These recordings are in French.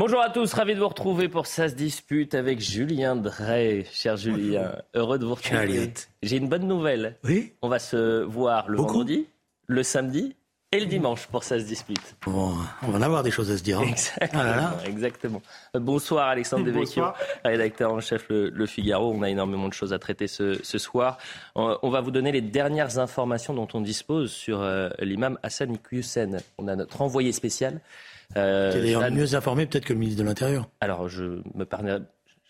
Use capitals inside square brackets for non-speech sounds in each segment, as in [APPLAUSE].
Bonjour à tous, ravi de vous retrouver pour Ça se dispute avec Julien Drey. Cher Julien, heureux de vous retrouver. J'ai une bonne nouvelle. Oui. On va se voir le vendredi, le samedi et le dimanche pour ça se dispute. Bon, on va en avoir des choses à se dire. Hein. Exactement. Ah exactement. Bonsoir Alexandre Devecchio, rédacteur en chef le, Figaro. On a énormément de choses à traiter ce, ce soir. On, on, va vous donner les dernières informations dont on dispose sur euh, l'imam Hassan Iqiyoussen. On a notre envoyé spécial. Euh, Qui d'ailleurs mieux informé peut-être que le ministre de l'Intérieur. Alors je me permets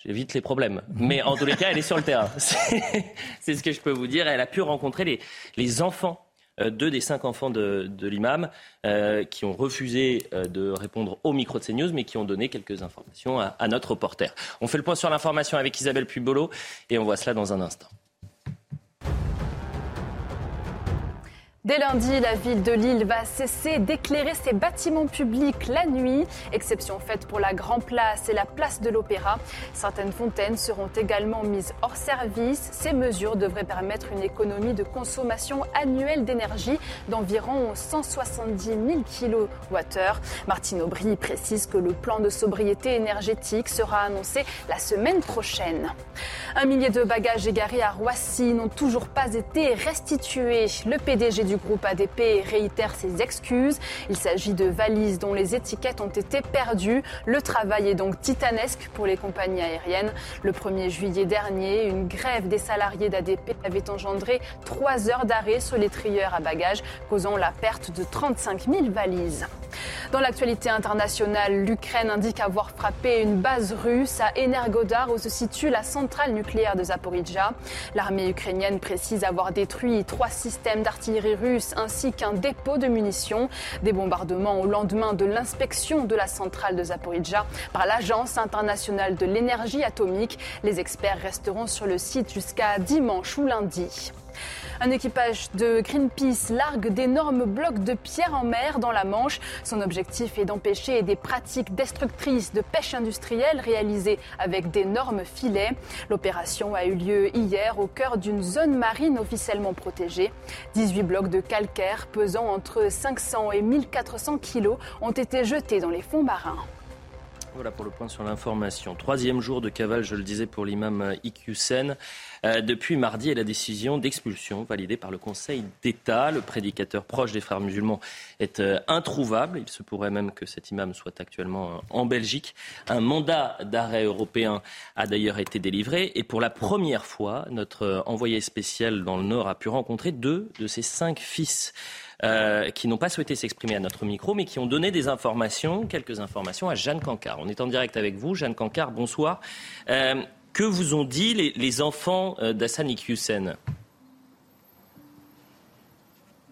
J'évite les problèmes. Mais en tous les cas, elle est sur le terrain. [LAUGHS] C'est ce que je peux vous dire. Elle a pu rencontrer les, les enfants euh, deux des cinq enfants de, de l'imam euh, qui ont refusé euh, de répondre au micro de CNews, mais qui ont donné quelques informations à, à notre reporter. On fait le point sur l'information avec Isabelle Pubolo et on voit cela dans un instant. Dès lundi, la ville de Lille va cesser d'éclairer ses bâtiments publics la nuit, exception faite pour la Grand Place et la place de l'Opéra. Certaines fontaines seront également mises hors service. Ces mesures devraient permettre une économie de consommation annuelle d'énergie d'environ 170 000 kWh. Martine Aubry précise que le plan de sobriété énergétique sera annoncé la semaine prochaine. Un millier de bagages égarés à Roissy n'ont toujours pas été restitués. Le PDG groupe ADP réitère ses excuses. Il s'agit de valises dont les étiquettes ont été perdues. Le travail est donc titanesque pour les compagnies aériennes. Le 1er juillet dernier, une grève des salariés d'ADP avait engendré trois heures d'arrêt sur les trieurs à bagages, causant la perte de 35 000 valises. Dans l'actualité internationale, l'Ukraine indique avoir frappé une base russe à Energodar où se situe la centrale nucléaire de Zaporizhia. L'armée ukrainienne précise avoir détruit trois systèmes d'artillerie ainsi qu'un dépôt de munitions. Des bombardements au lendemain de l'inspection de la centrale de Zaporizhia par l'Agence internationale de l'énergie atomique. Les experts resteront sur le site jusqu'à dimanche ou lundi. Un équipage de Greenpeace largue d'énormes blocs de pierre en mer dans la Manche. Son objectif est d'empêcher des pratiques destructrices de pêche industrielle réalisées avec d'énormes filets. L'opération a eu lieu hier au cœur d'une zone marine officiellement protégée. 18 blocs de calcaire pesant entre 500 et 1400 kilos ont été jetés dans les fonds marins. Voilà pour le point sur l'information. Troisième jour de cavale, je le disais, pour l'imam Iqiyoussen. Euh, depuis mardi et la décision d'expulsion validée par le Conseil d'État. Le prédicateur proche des frères musulmans est euh, introuvable. Il se pourrait même que cet imam soit actuellement euh, en Belgique. Un mandat d'arrêt européen a d'ailleurs été délivré. Et pour la première fois, notre envoyé spécial dans le Nord a pu rencontrer deux de ses cinq fils. Euh, qui n'ont pas souhaité s'exprimer à notre micro, mais qui ont donné des informations, quelques informations à Jeanne Cancard. On est en direct avec vous. Jeanne Cancard, bonsoir. Euh, que vous ont dit les, enfants euh, d'Hassan Iqiyoussen?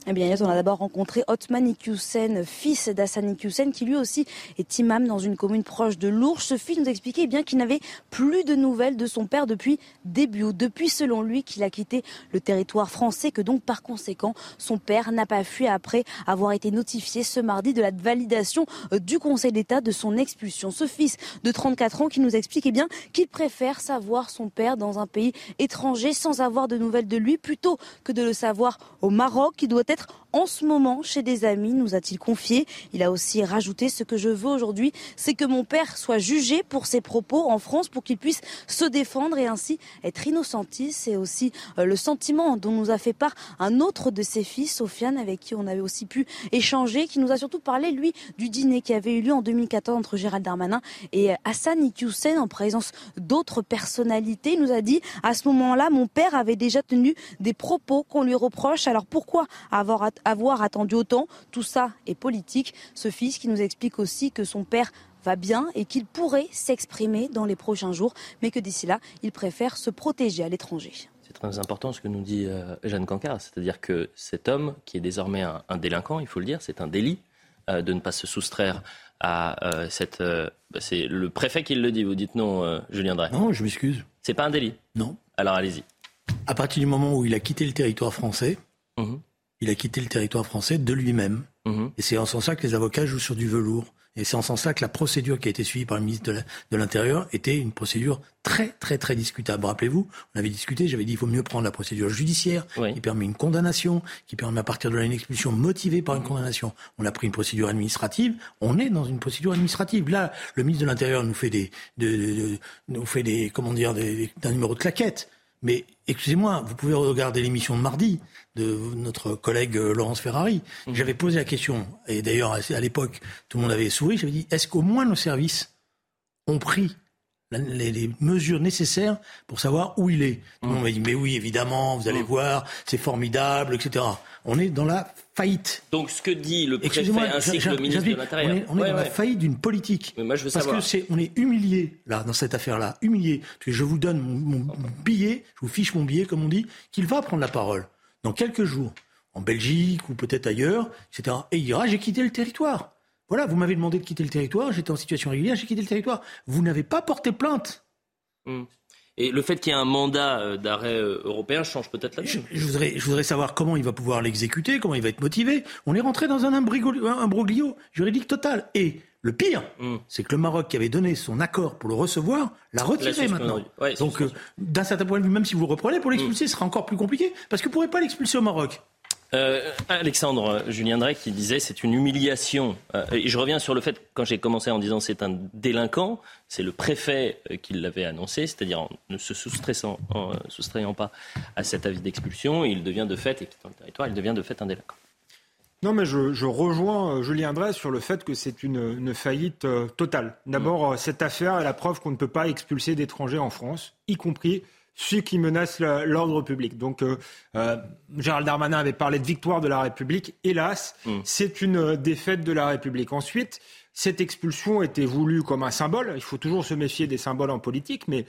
Eh bien, on a d'abord rencontré Otman Iqiyoussen, fils d'Hassan Iqiyoussen, qui lui aussi est imam dans une commune proche de Lourdes. Ce fils nous expliquait eh bien qu'il n'avait plus de nouvelles de son père depuis début août. Depuis, selon lui, qu'il a quitté le territoire français, que donc, par conséquent, son père n'a pas fui après avoir été notifié ce mardi de la validation euh, du Conseil d'État de son expulsion. Ce fils de 34 ans qui nous explique eh bien qu'il préfère savoir son père dans un pays étranger sans avoir de nouvelles de lui plutôt que de le savoir au Maroc, qui doit être peut-être en ce moment chez des amis, nous a-t-il confié. Il a aussi rajouté ce que je veux aujourd'hui, c'est que mon père soit jugé pour ses propos en France pour qu'il puisse se défendre et ainsi être innocentis. C'est aussi euh, le sentiment dont nous a fait part un autre de ses fils, Sofiane, avec qui on avait aussi pu échanger, qui nous a surtout parlé, lui, du dîner qui avait eu lieu en 2014 entre Gérald Darmanin et Hassan Iqiyoussen en présence d'autres personnalités. Il nous a dit, à ce moment-là, mon père avait déjà tenu des propos qu'on lui reproche. Alors pourquoi avoir avoir, attendu autant. Tout ça est politique. Ce fils qui nous explique aussi que son père va bien et qu'il pourrait s'exprimer dans les prochains jours, mais que d'ici là, il préfère se protéger à l'étranger. C'est très important ce que nous dit euh, Jeanne Cancard, c'est-à-dire que cet homme, qui est désormais un, délinquant, il faut le dire, c'est un délit euh, de ne pas se soustraire à euh, cette. Bah, c'est le préfet qui le dit. Vous dites non, Julien Drey. Non, je m'excuse. C'est pas un délit. Non. Alors allez-y. À partir du moment où il a quitté le territoire français, mhm. Il a quitté le territoire français de lui-même. Mhm. Et c'est en ce sens-là que les avocats jouent sur du velours. Et c'est en ce sens-là que la procédure qui a été suivie par le ministre de l'Intérieur était une procédure très, très, très discutable. Rappelez-vous, on avait discuté, j'avais dit qu'il faut mieux prendre la procédure judiciaire, qui permet une condamnation, qui permet à partir de là une expulsion motivée par une condamnation. On a pris une procédure administrative, on est dans une procédure administrative. Là, le ministre de l'Intérieur nous fait des, nous fait des, comment dire, d'un numéro de claquette. Mais excusez-moi, vous pouvez regarder l'émission de mardi de notre collègue euh, Laurence Ferrari. Mmh. J'avais posé la question, et d'ailleurs à l'époque tout le monde avait souri, j'avais dit, est-ce qu'au moins nos services ont pris les, mesures nécessaires pour savoir où il est? Tout le monde m'a dit, mais oui, évidemment, vous allez mmh. voir, c'est formidable, etc. On est dans la faillite. Donc ce que dit le préfet ainsi que le ministre de l'Intérieur. On est, dans la faillite d'une politique. Mais moi, je veux Parce que c'est, on est humilié là dans cette affaire-là, humilié. je vous donne mon, billet, je vous fiche mon billet, comme on dit, qu'il va prendre la parole dans quelques jours, en Belgique ou peut-être ailleurs, etc. Et il dira j'ai quitté le territoire. Voilà, vous m'avez demandé de quitter le territoire, j'étais en situation régulière, j'ai quitté le territoire. Vous n'avez pas porté plainte. Hmm. Et le fait qu'il y ait un mandat euh, d'arrêt euh, européen change peut-être la je, je, voudrais, je voudrais savoir comment il va pouvoir l'exécuter, comment il va être motivé. On est rentré dans un imbroglio juridique total. Et le pire, hmm. c'est que le Maroc qui avait donné son accord pour le recevoir l'a retiré maintenant. Donc, euh, d'un certain point de vue, même si vous le reprenez, pour l'expulser, ce sera encore plus compliqué, parce que vous ne pourrez pas l'expulser au Maroc. Euh, Alexandre Julien Drey qui disait c'est une humiliation. Euh, et je reviens sur le fait, quand j'ai commencé en disant c'est un délinquant, c'est le préfet euh, qui l'avait annoncé, c'est-à-dire en ne se soustrayant, soustrayant pas à cet avis d'expulsion, il devient de fait, et quittant le territoire, il devient de fait un délinquant. Non, mais je, rejoins Julien Drey sur le fait que c'est une, faillite totale. D'abord, mm. cette affaire est la preuve qu'on ne peut pas expulser d'étrangers en France, y compris ceux qui menacent l'ordre public. Donc, euh, euh, Gérald Darmanin avait parlé de victoire de la République. Hélas, mm. c'est une euh, défaite de la République. Ensuite, cette expulsion était voulue comme un symbole. Il faut toujours se méfier des symboles en politique, mais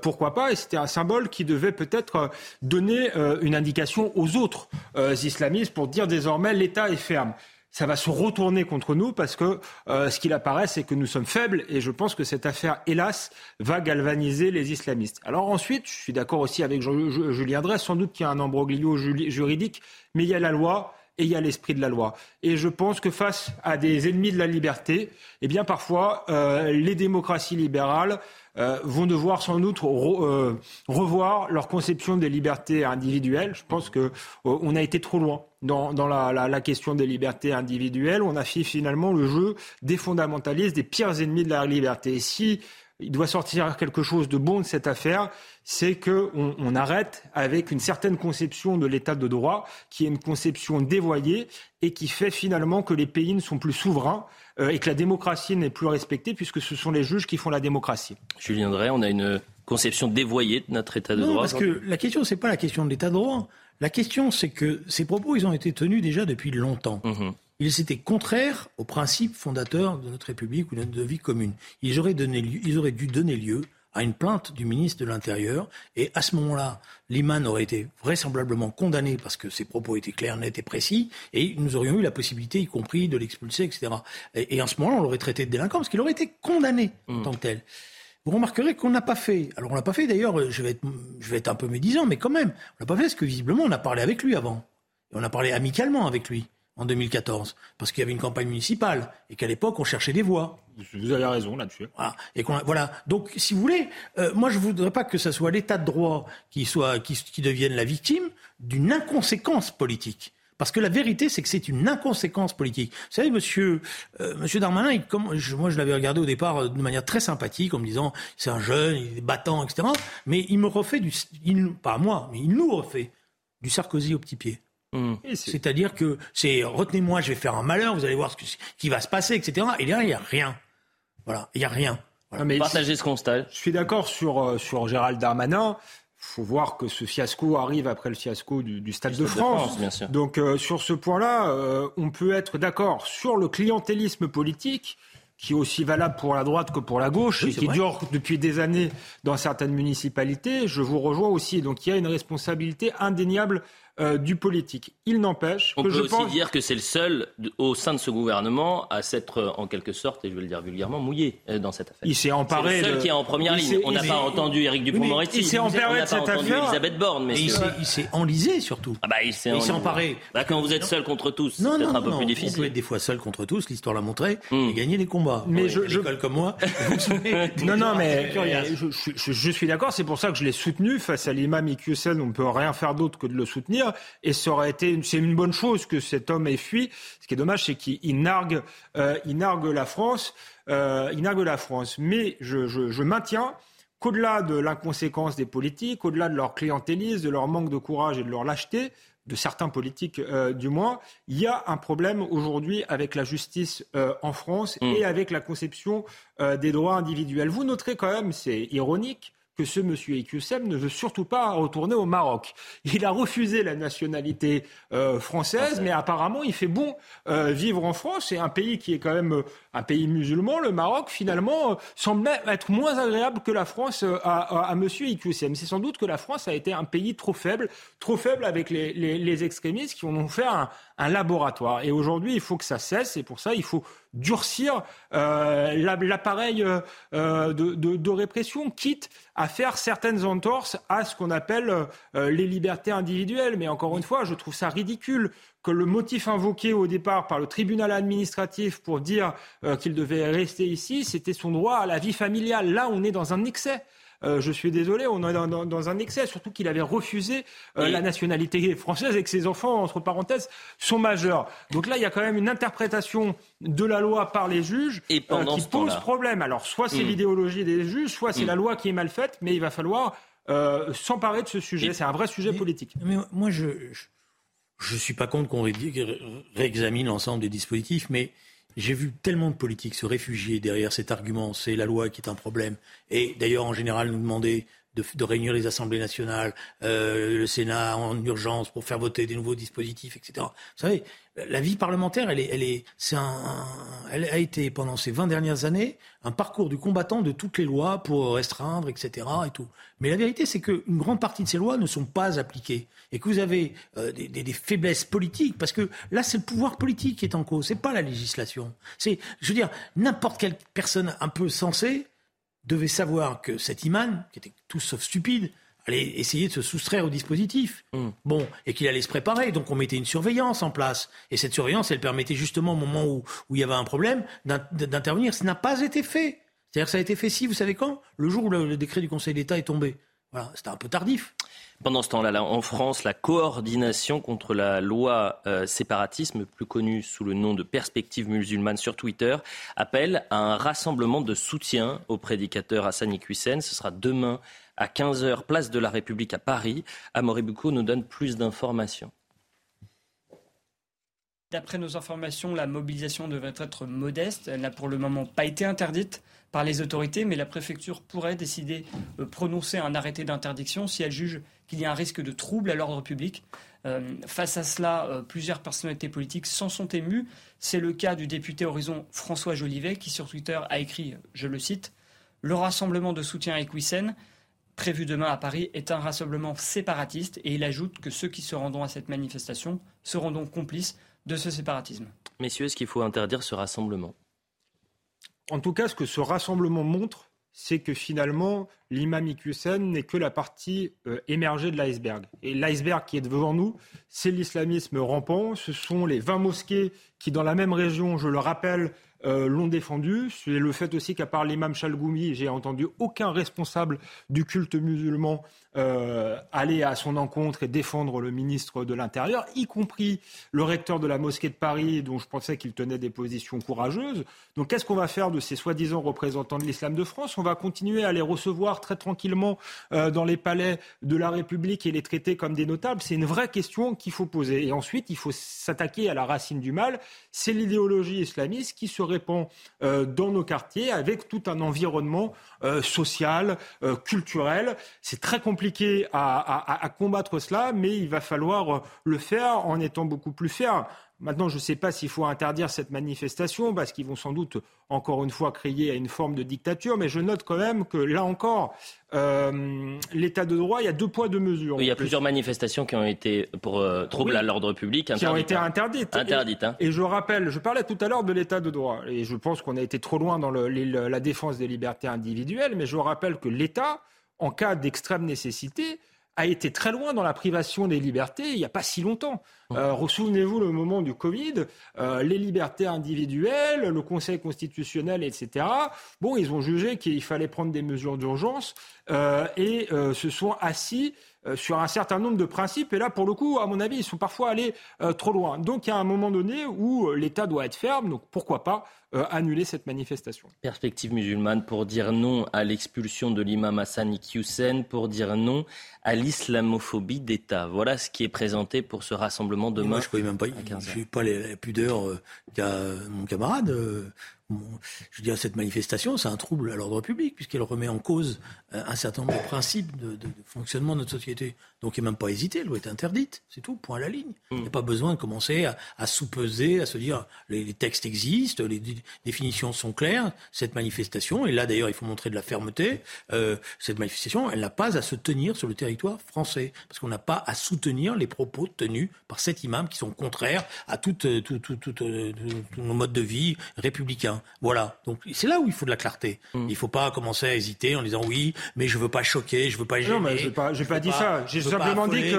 pourquoi pas? Et c'était un symbole qui devait peut-être donner une indication aux autres islamistes pour dire désormais l'État est ferme ça va se retourner contre nous parce que euh, ce qu'il apparaît, c'est que nous sommes faibles et je pense que cette affaire, hélas, va galvaniser les islamistes. Alors ensuite, je suis d'accord aussi avec Julien Dresse, sans doute qu'il y a un embroglio juridique, mais il y a la loi et il y a l'esprit de la loi. Et je pense que face à des ennemis de la liberté, eh bien parfois, euh, les démocraties libérales euh, vont devoir sans doute revoir leur conception des libertés individuelles. Je pense que on a été trop loin dans, la, question des libertés individuelles. On a fait finalement le jeu des fondamentalistes, des pires ennemis de la liberté. Et si il doit sortir quelque chose de bon de cette affaire, c'est qu'on on arrête avec une certaine conception de l'état de droit, qui est une conception dévoyée et qui fait finalement que les pays ne sont plus souverains euh, et que la démocratie n'est plus respectée, puisque ce sont les juges qui font la démocratie. Julien Drey, on a une conception dévoyée de notre état de non, droit. Parce que la question, c'est pas la question de l'état de droit. La question, c'est que ces propos, ils ont été tenus déjà depuis longtemps. Mhm. Ils étaient contraires aux principes fondateurs de notre République ou de notre vie commune. Ils auraient, donné ils auraient dû donner lieu à une plainte du ministre de l'Intérieur. Et à ce moment-là, Liman aurait été vraisemblablement condamné parce que ses propos étaient clairs, nets et précis. Et nous aurions eu la possibilité, y compris, de l'expulser, etc. Et, et, en ce moment-là, on l'aurait traité de délinquant parce qu'il aurait été condamné en mhm. tant que tel. Vous remarquerez qu'on n'a pas fait. Alors on l'a pas fait d'ailleurs, je vais, être, je vais être un peu médisant, mais quand même, on n'a pas fait parce que visiblement on a parlé avec lui avant. Et on a parlé amicalement avec lui en 2014, parce qu'il y avait une campagne municipale et qu'à l'époque on cherchait des voix. Vous avez raison là-dessus. Voilà. Et voilà. Donc, si vous voulez, euh, moi je voudrais pas que ce soit l'État de droit qui soit qui, qui devienne la victime d'une inconséquence politique. Parce que la vérité, c'est que c'est une inconséquence politique. Vous savez, monsieur, euh, monsieur Darmanin, comme, moi je l'avais regardé au départ euh, de manière très sympathique, en me disant c'est un jeune, il est battant, etc. Mais il me refait du, il, pas moi, mais il nous refait du Sarkozy au petit pied. Mmh. C'est-à-dire que c'est retenez-moi, je vais faire un malheur, vous allez voir ce, qui va se passer, etc. Et derrière, il n'y a rien. Voilà, il n'y a rien. Voilà. Partagez ce constat. Je suis d'accord sur, euh, sur Gérald Darmanin faut voir que ce fiasco arrive après le fiasco du, Stade, de, France. Donc euh, sur ce point-là, euh, on peut être d'accord sur le clientélisme politique. qui est aussi valable pour la droite que pour la gauche et qui dure depuis des années dans certaines municipalités. Je vous rejoins aussi. Donc il y a une responsabilité indéniable euh, du politique. Il n'empêche que peut je aussi dire que c'est le seul au sein de ce gouvernement à s'être euh, en quelque sorte, et je vais le dire vulgairement, mouillé euh, dans cette affaire. Il s'est emparé. C'est le seul qui est en première ligne. On n'a pas entendu Éric Dupond-Moretti. Il s'est emparé de cette affaire. Elisabeth Borne, mais il s'est enlisé surtout. Ah bah, il s'est emparé. Bah, quand vous êtes seul contre tous, c'est peut-être un peu plus difficile. On peut être des fois seul contre tous. L'histoire l'a montré. Hmm. Et gagner des combats. Mais je, je... comme moi. non, non, mais je, suis d'accord. C'est pour ça que je l'ai soutenu face à l'imam Iqiyoussen. On ne peut rien faire d'autre que de le soutenir. Et ça aurait c'est une bonne chose que cet homme ait fui. Ce qui est dommage, c'est qu'il nargue, euh, il nargue la France. Euh, il nargue la France. Mais je, maintiens qu'au-delà de l'inconséquence des politiques, au-delà de leur clientélisme, de leur manque de courage et de leur lâcheté, de certains politiques euh, du moins, il y a un problème aujourd'hui avec la justice en France mm. et avec la conception des droits individuels. Vous noterez quand même, c'est ironique, que ce monsieur Iqiyoussen ne veut surtout pas retourner au Maroc. Il a refusé la nationalité euh, française, mais apparemment il fait bon euh, vivre en France. C'est un pays qui est quand même euh, un pays musulman. Le Maroc, finalement, semble être moins agréable que la France à, à, monsieur. C'est sans doute que la France a été un pays trop faible, trop faible avec les, les, les extrémistes qui en ont fait un, un laboratoire. Et aujourd'hui, il faut que ça cesse. Et pour ça, il faut durcir euh, l'appareil euh, euh, de, répression, quitte à faire certaines entorses à ce qu'on appelle les libertés individuelles. Mais encore une fois, je trouve ça ridicule que le motif invoqué au départ par le tribunal administratif pour dire qu'il devait rester ici, c'était son droit à la vie familiale. Là, on est dans un excès. Euh, je suis désolé, on est dans, un excès, surtout qu'il avait refusé euh, la nationalité française et que ses enfants, entre parenthèses, sont majeurs. Donc là, il y a quand même une interprétation de la loi par les juges et euh, qui pose problème. Alors, soit c'est hmm. l'idéologie des juges, soit c'est hmm. la loi qui est mal faite, mais il va falloir s'emparer de ce sujet. C'est un vrai sujet politique. Mais moi, je ne suis pas contre qu'on réexamine l'ensemble des dispositifs, mais j'ai vu tellement de politiques se réfugier derrière cet argument, c'est la loi qui est un problème. Et d'ailleurs, en général, nous demander de, réunir les assemblées nationales, euh, le Sénat en urgence pour faire voter des nouveaux dispositifs, etc. Vous savez, la vie parlementaire, elle, est, elle, est, un, elle a été pendant ces 20 dernières années un parcours du combattant de toutes les lois pour restreindre, etc. Et tout. Mais la vérité, c'est qu'une grande partie de ces lois ne sont pas appliquées et que vous avez euh, des, des, des, faiblesses politiques parce que là, c'est le pouvoir politique qui est en cause, c'est pas la législation. C'est, je veux dire, n'importe quelle personne un peu sensée devait savoir que cet imam, qui était tout sauf stupide, allait essayer de se soustraire au dispositif. Hmm. Bon, et qu'il allait se préparer. Donc on mettait une surveillance en place. Et cette surveillance, elle permettait justement au moment où, où il y avait un problème d'intervenir. Ce n'a pas été fait. C'est-à-dire que ça a été fait si, vous savez quand? Le jour où le, décret du Conseil d'État est tombé. Voilà, c'était un peu tardif. Pendant ce temps-là, en France, la coordination contre la loi euh, séparatisme, plus connue sous le nom de Perspective musulmane sur Twitter, appelle à un rassemblement de soutien au prédicateur Hassan Iqiyoussen. Ce sera demain à 15h, place de la République à Paris. Amaury Bucco nous donne plus d'informations. D'après nos informations, la mobilisation devrait être modeste. Elle n'a pour le moment pas été interdite par les autorités, mais la préfecture pourrait décider de prononcer un arrêté d'interdiction si elle juge qu'il y a un risque de trouble à l'ordre public. Euh, face à cela, euh, plusieurs personnalités politiques s'en sont émues. C'est le cas du député Horizon François Jolivet qui sur Twitter a écrit, je le cite, Le rassemblement de soutien à Equissen prévu demain à Paris est un rassemblement séparatiste et il ajoute que ceux qui se rendront à cette manifestation seront donc complices de ce séparatisme. Messieurs, est-ce qu'il faut interdire ce rassemblement? En tout cas, ce que ce rassemblement montre, c'est que finalement, l'imam Iqiyoussen n'est que la partie euh, émergée de l'iceberg. Et l'iceberg qui est devant nous, c'est l'islamisme rampant. Ce sont les 20 mosquées qui, dans la même région, je le rappelle, euh, l'ont défendu. C'est le fait aussi qu'à part l'imam Chalgoumi, j'ai entendu aucun responsable du culte musulman euh, aller à son encontre et défendre le ministre de l'Intérieur, y compris le recteur de la mosquée de Paris, dont je pensais qu'il tenait des positions courageuses. Donc qu'est-ce qu'on va faire de ces soi-disant représentants de l'islam de France? On va continuer à les recevoir très tranquillement euh, dans les palais de la République et les traiter comme des notables C'est une vraie question qu'il faut poser. Et ensuite, il faut s'attaquer à la racine du mal. C'est l'idéologie islamiste qui se répand euh, dans nos quartiers avec tout un environnement social, culturel. C'est très compliqué à, combattre cela, mais il va falloir le faire en étant beaucoup plus ferme. Maintenant, je ne sais pas s'il faut interdire cette manifestation parce qu'ils vont sans doute encore une fois crier à une forme de dictature, mais je note quand même que là encore, euh, l'état de droit, il y a deux poids deux mesures. il y a plusieurs manifestations qui ont été pour euh, trouble à l'ordre public qui ont été interdites. interdites hein. et, je rappelle, je parlais tout à l'heure de l'état de droit et je pense qu'on a été trop loin dans le, la défense des libertés individuelles, mais je rappelle que l'État, en cas d'extrême nécessité, a été très loin dans la privation des libertés il n'y a pas si longtemps. Euh, Souvenez-vous le moment du Covid, euh, les libertés individuelles, le Conseil constitutionnel, etc. Bon, ils ont jugé qu'il fallait prendre des mesures d'urgence euh, et euh, se sont assis sur un certain nombre de principes. Et là, pour le coup, à mon avis, ils sont parfois allés euh, trop loin. Donc, il y a un moment donné où l'État doit être ferme. Donc, pourquoi pas annuler cette manifestation Perspective musulmane pour dire non à l'expulsion de l'imam Hassan Iqiyoussen, pour dire non à l'islamophobie d'État. Voilà ce qui est présenté pour ce rassemblement demain. moi, je ne même pas. Je n'ai pas la pudeur qu'a mon camarade je dire, cette manifestation, c'est un trouble à l'ordre public, puisqu'elle remet en cause euh, un certain nombre de principes de, fonctionnement de notre société. Donc il n'y a même pas hésité, elle doit être interdite, c'est tout, point à la ligne. Il n'y a pas besoin de commencer à, à sous-peser, à se dire les, textes existent, les définitions sont claires, cette manifestation, et là d'ailleurs il faut montrer de la fermeté, euh, cette manifestation, elle n'a pas à se tenir sur le territoire français, parce qu'on n'a pas à soutenir les propos tenus par cet imam qui sont contraires à tous nos modes de vie républicains. Voilà. Donc c'est là où il faut de la clarté. Mm. Il ne faut pas commencer à hésiter en disant oui, mais je veux pas choquer, je veux pas gêner. Non, mais je n'ai pas, pas dit ça. J'ai simplement dit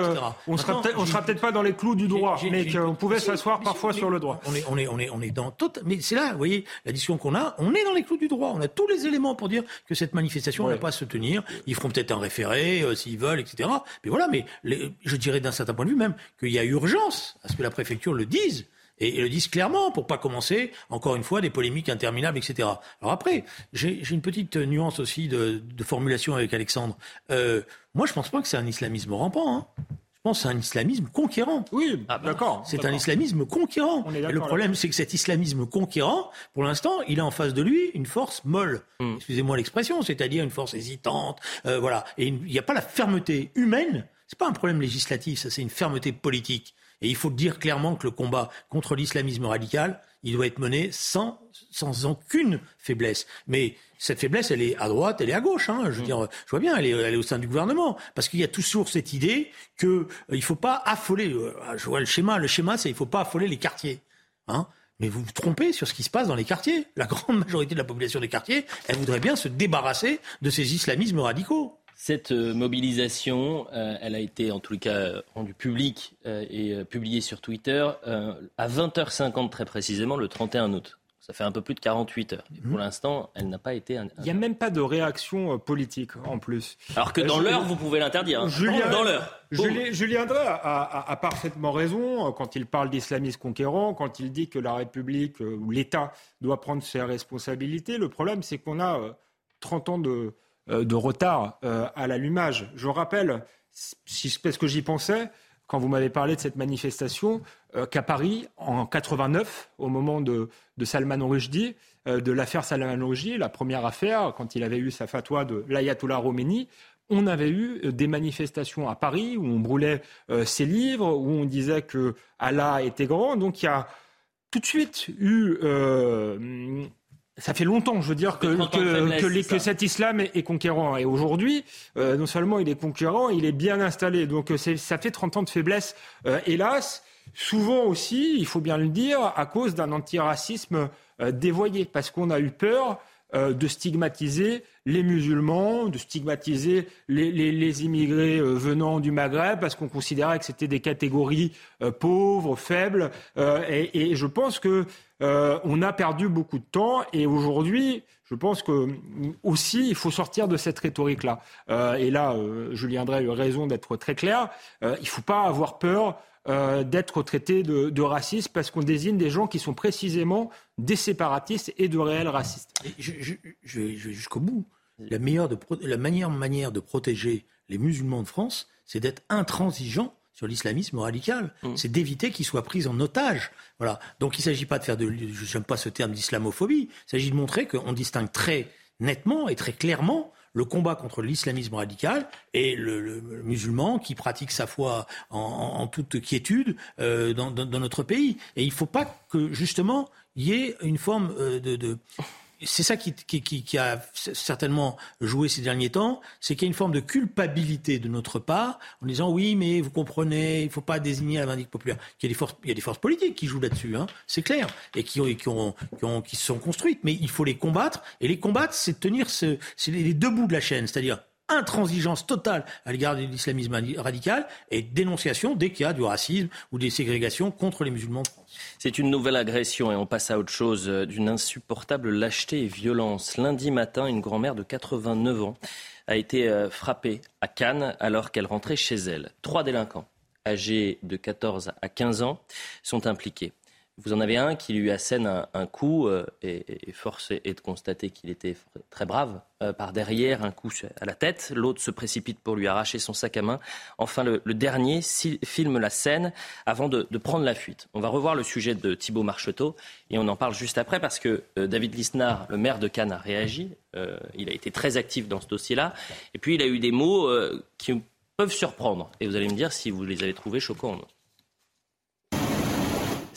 qu'on sera peut-être, sera peut-être pas dans les clous du droit, mais qu'on pouvait s'asseoir parfois sur le droit. On est, on est, on est, on est dans tout. Mais c'est là, vous voyez, la discussion qu'on a, on est dans les clous du droit. On a tous les éléments pour dire que cette manifestation ne va pas se tenir. Ils feront peut-être un référé euh, s'ils veulent, etc. Mais voilà. Mais je dirais d'un certain point de vue même qu'il y a urgence à ce que la préfecture le dise et, le disent clairement pour pas commencer, encore une fois, des polémiques interminables, etc. Alors après, j'ai une petite nuance aussi de, de formulation avec Alexandre. Euh, moi, je pense pas que c'est un islamisme rampant. Hein. Je pense que c'est un islamisme conquérant. Oui, ah, bah, d'accord. C'est un islamisme conquérant. Et le problème, c'est que cet islamisme conquérant, pour l'instant, il a en face de lui une force molle. Hmm. Excusez-moi l'expression, c'est-à-dire une force hésitante. Euh, voilà. Et il n'y a pas la fermeté humaine. C'est pas un problème législatif, ça, c'est une fermeté politique. Et il faut dire clairement que le combat contre l'islamisme radical, il doit être mené sans, sans aucune faiblesse. Mais cette faiblesse, elle est à droite, elle est à gauche. Hein. Je veux mm. dire, je vois bien, elle est, elle est au sein du gouvernement, parce qu'il y a toujours cette idée que euh, il faut pas affoler. Euh, je vois le schéma. Le schéma, c'est il faut pas affoler les quartiers. Hein. Mais vous vous trompez sur ce qui se passe dans les quartiers. La grande majorité de la population des quartiers, elle voudrait bien se débarrasser de ces islamismes radicaux. Cette euh, mobilisation, euh, elle a été en tout cas rendue publique euh, et publiée sur Twitter à 20h50 très précisément le 31 août. Ça fait un peu plus de 48 heures. pour mhm. l'instant, elle n'a pas été. Il n'y a même pas de réaction politique en plus. Alors que dans l'heure, vous pouvez l'interdire. Hein. Julien, dans l'heure. Julien, Drey a, parfaitement raison quand il parle d'islamisme conquérant, quand il dit que la République ou l'État doit prendre ses responsabilités. Le problème, c'est qu'on a 30 ans de, euh, de retard euh, à l'allumage. Je rappelle, parce que j'y pensais, quand vous m'avez parlé de cette manifestation, euh, qu'à Paris, en 89, au moment de, Salman Rushdie, de l'affaire Salman Rushdie, la première affaire, quand il avait eu sa fatwa de l'ayatollah Khomeini, on avait eu des manifestations à Paris où on brûlait ses livres, où on disait que Allah était grand. Donc il y a tout de suite eu ça fait longtemps, je veux dire, que, que, cet islam est, conquérant. Et aujourd'hui, euh, non seulement il est conquérant, il est bien installé. Donc euh, ça fait 30 ans de faiblesse, euh, hélas. Souvent aussi, il faut bien le dire, à cause d'un antiracisme dévoyé, parce qu'on a eu peur de stigmatiser les musulmans, de stigmatiser les, immigrés venant du Maghreb, parce qu'on considérait que c'était des catégories pauvres, faibles. et, je pense que euh, on a perdu beaucoup de temps et aujourd'hui, je pense que aussi il faut sortir de cette rhétorique-là. Euh, et là, euh, Julien Drey a eu raison d'être très clair. il ne faut pas avoir peur d'être traité de, raciste parce qu'on désigne des gens qui sont précisément des séparatistes et de réels racistes. je, vais jusqu'au bout. La, meilleure la meilleure manière de protéger les musulmans de France, c'est d'être intransigeant sur l'islamisme radical. Mm. C'est d'éviter qu'ils soient pris en otage. Voilà. Donc il ne s'agit pas de faire de, j'aime pas ce terme d'islamophobie. Il s'agit de montrer qu'on distingue très nettement et très clairement le combat contre l'islamisme radical et le, musulman qui pratique sa foi en, toute quiétude euh, dans, notre pays. Et il ne faut pas que justement il y ait une forme de c'est ça qui, qui, a certainement joué ces derniers temps, c'est qu'il y a une forme de culpabilité de notre part en disant oui, mais vous comprenez, il ne faut pas désigner la vindicte populaire. Il y a des forces, il y a des forces politiques qui jouent là-dessus, hein, c'est clair, et qui, qui, ont, qui, ont, qui sont construites, mais il faut les combattre. Et les combattre, c'est tenir ce, c'est les deux bouts de la chaîne, c'est-à-dire intransigeance totale à l'égard de l'islamisme radical et dénonciation dès qu'il y a du racisme ou des ségrégations contre les musulmans C'est une nouvelle agression et on passe à autre chose, euh, d'une insupportable lâcheté et violence. Lundi matin, une grand-mère de 89 ans a été euh, frappée à Cannes alors qu'elle rentrait chez elle. Trois délinquants âgés de 14 à 15 ans sont impliqués. Vous en avez un qui lui assène un, coup, euh, et, force est de constater qu'il était très brave, euh, par derrière, un coup à la tête. L'autre se précipite pour lui arracher son sac à main. Enfin, le, dernier filme la scène avant de, prendre la fuite. On va revoir le sujet de Thibault Marcheteau, et on en parle juste après, parce que euh, David Lisnard, le maire de Cannes, a réagi. il a été très actif dans ce dossier-là. Et puis, il a eu des mots qui peuvent surprendre. Et vous allez me dire si vous les avez trouvés choquants.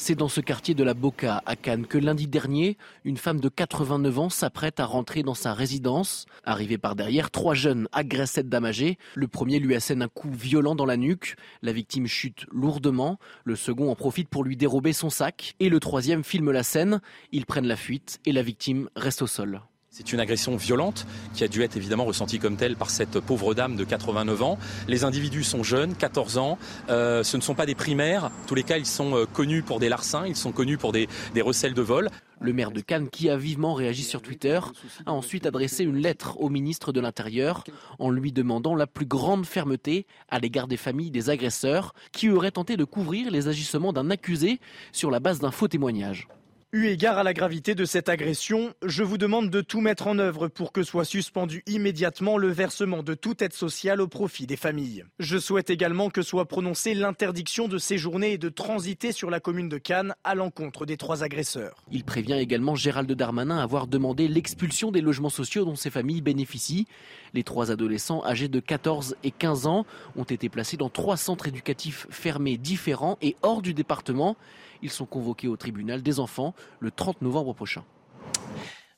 C'est dans ce quartier de la Boca, à Cannes, que lundi dernier, une femme de 89 ans s'apprête à rentrer dans sa résidence. Arrivée par derrière, trois jeunes agressent cette dame âgée. Le premier lui assène un coup violent dans la nuque. La victime chute lourdement. Le second en profite pour lui dérober son sac. Et le troisième filme la scène. Ils prennent la fuite et la victime reste au sol. C'est une agression violente qui a dû être évidemment ressentie comme telle par cette pauvre dame de 89 ans. Les individus sont jeunes, 14 ans. Euh, ce ne sont pas des primaires. En tous les cas, ils sont euh, connus pour des larcins, ils sont connus pour des, des recels de vol. Le maire de Cannes, qui a vivement réagi sur Twitter, a ensuite adressé une lettre au ministre de l'Intérieur en lui demandant la plus grande fermeté à l'égard des familles des agresseurs qui auraient tenté de couvrir les agissements d'un accusé sur la base d'un faux témoignage. Eu égard à la gravité de cette agression, je vous demande de tout mettre en œuvre pour que soit suspendu immédiatement le versement de toute aide sociale au profit des familles. Je souhaite également que soit prononcée l'interdiction de séjourner et de transiter sur la commune de Cannes à l'encontre des trois agresseurs. Il prévient également Gérald Darmanin avoir demandé l'expulsion des logements sociaux dont ces familles bénéficient. Les trois adolescents âgés de 14 et 15 ans ont été placés dans trois centres éducatifs fermés différents et hors du département. Ils sont convoqués au tribunal des enfants le 30 novembre prochain.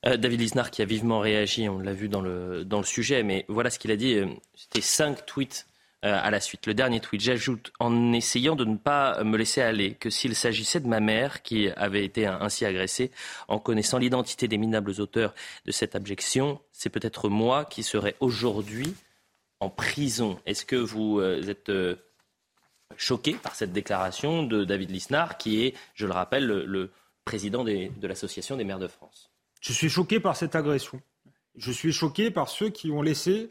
Euh, David Lisnard qui a vivement réagi, on l'a vu dans le, dans le sujet, mais voilà ce qu'il a dit. Euh, c'était cinq tweets euh, à la suite. Le dernier tweet, j'ajoute en essayant de ne pas me laisser aller que s'il s'agissait de ma mère qui avait été ainsi agressée, en connaissant l'identité des minables auteurs de cette abjection, c'est peut-être moi qui serais aujourd'hui en prison. Est-ce que vous êtes choqué par cette déclaration de David Lisnard, qui est, je le rappelle, le, président de l'Association des maires de France. Je suis choqué par cette agression. Je suis choqué par ceux qui ont laissé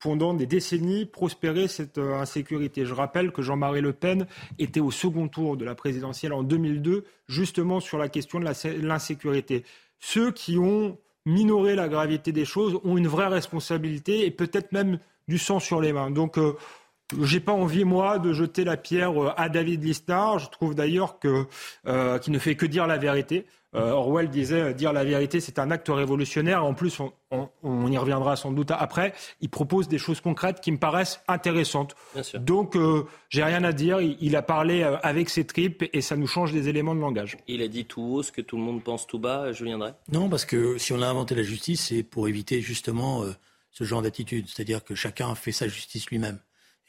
pendant des décennies prospérer cette euh, insécurité. Je rappelle que Jean-Marie Le Pen était au second tour de la présidentielle en 2002, justement sur la question de l'insécurité. Ceux qui ont minoré la gravité des choses ont une vraie responsabilité et peut-être même du sang sur les mains. Donc euh, j'ai pas envie moi de jeter la pierre euh, à David Lisnard. Je trouve d'ailleurs que euh, qu'il ne fait que dire la vérité. Euh, Orwell disait dire la vérité c'est un acte révolutionnaire. En plus, on, y reviendra sans doute après. Il propose des choses concrètes qui me paraissent intéressantes. Donc j'ai rien à dire. Il, a parlé avec ses tripes et ça nous change des éléments de langage. Il a dit tout haut ce que tout le monde pense tout bas. Je viendrai. Non, parce que si on a inventé la justice, c'est pour éviter justement ce genre d'attitude, c'est-à-dire que chacun fait sa justice lui-même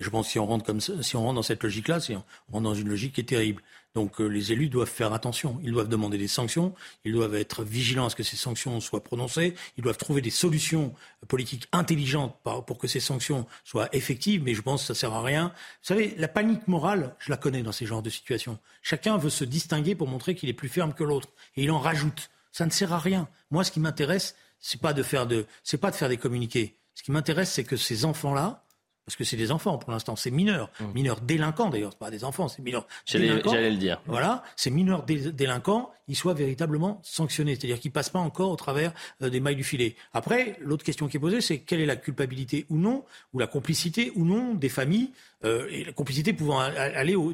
je pense que si on rentre comme si on rentre dans cette logique-là, si on rentre dans une logique qui est terrible. Donc euh, les élus doivent faire attention. Ils doivent demander des sanctions. Ils doivent être vigilants à ce que ces sanctions soient prononcées. Ils doivent trouver des solutions politiques intelligentes pour que ces sanctions soient effectives. Mais je pense que ça sert à rien. Vous savez, la panique morale, je la connais dans ces genres de situations. Chacun veut se distinguer pour montrer qu'il est plus ferme que l'autre, et il en rajoute. Ça ne sert à rien. Moi, ce qui m'intéresse, c'est pas de faire de, c'est pas de faire des communiqués. Ce qui m'intéresse, c'est que ces enfants-là, parce que c'est des enfants pour l'instant, c'est mineurs, mmh. mineurs délinquants d'ailleurs, pas des enfants, c'est mineurs délinquants. J'allais le dire. Voilà, ces mineurs délinquants, ils soient véritablement sanctionnés, c'est-à-dire qu'ils passent pas encore au travers euh, des mailles du filet. Après, l'autre question qui est posée, c'est quelle est la culpabilité ou non, ou la complicité ou non des familles, euh, et la complicité pouvant aller au,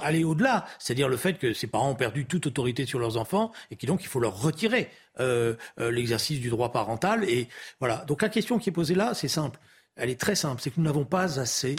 aller au-delà, c'est-à-dire le fait que ces parents ont perdu toute autorité sur leurs enfants et qu'il donc il faut leur retirer euh, l'exercice du droit parental. Et voilà. Donc la question qui est posée là, c'est simple elle est très simple, c'est que nous n'avons pas assez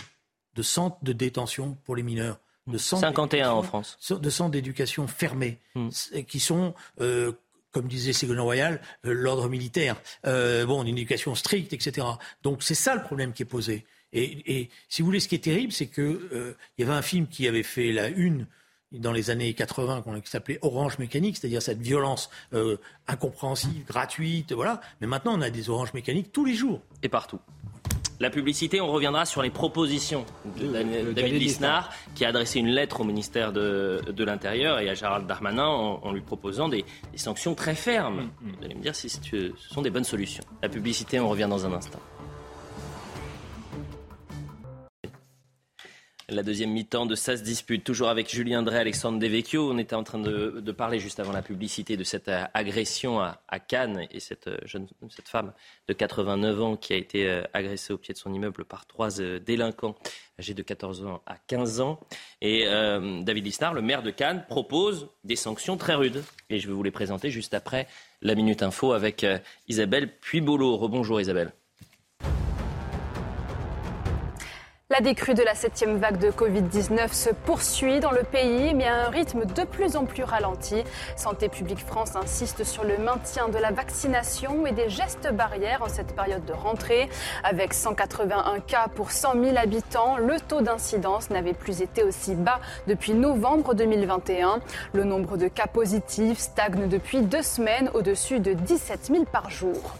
de centres de détention pour les mineurs. De 51 en France. De centres d'éducation fermés, hmm. qui sont, euh, comme disait Ségolène Royal, euh, l'ordre militaire. Euh, bon, une éducation stricte, etc. Donc c'est ça le problème qui est posé. Et, si vous voulez, ce qui est terrible, c'est que il y avait un film qui avait fait la une dans les années 80 qui s'appelait Orange Mécanique, c'est-à-dire cette violence incompréhensible, gratuite, voilà. Mais maintenant, on a des oranges mécaniques tous les jours. Et partout. La publicité, on reviendra sur les propositions de David, Lisnard, qui a adressé une lettre au ministère de, l'Intérieur et à Gérald Darmanin en, lui proposant des, sanctions très fermes. Mm, mm. Vous allez me dire si ce sont des bonnes solutions. La publicité, on revient dans un instant. La deuxième mi-temps de Ça se dispute, toujours avec Julien Drey, Alexandre Devecchio. On était en train de, parler juste avant la publicité de cette euh, agression à, Cannes et cette, euh, jeune, cette femme de 89 ans qui a été euh, agressée au pied de son immeuble par trois délinquants âgés de 14 ans à 15 ans. Et David Lisnard, le maire de Cannes, propose des sanctions très rudes. Et je vais vous les présenter juste après la Minute Info avec Isabelle Puybolo. Rebonjour Isabelle. La décrue de la septième vague de Covid-19 se poursuit dans le pays, mais à un rythme de plus en plus ralenti. Santé publique France insiste sur le maintien de la vaccination et des gestes barrières en cette période de rentrée. Avec 181 cas pour 100 000 habitants, le taux d'incidence n'avait plus été aussi bas depuis novembre 2021. Le nombre de cas positifs stagne depuis deux semaines au-dessus de 17 000 par jour.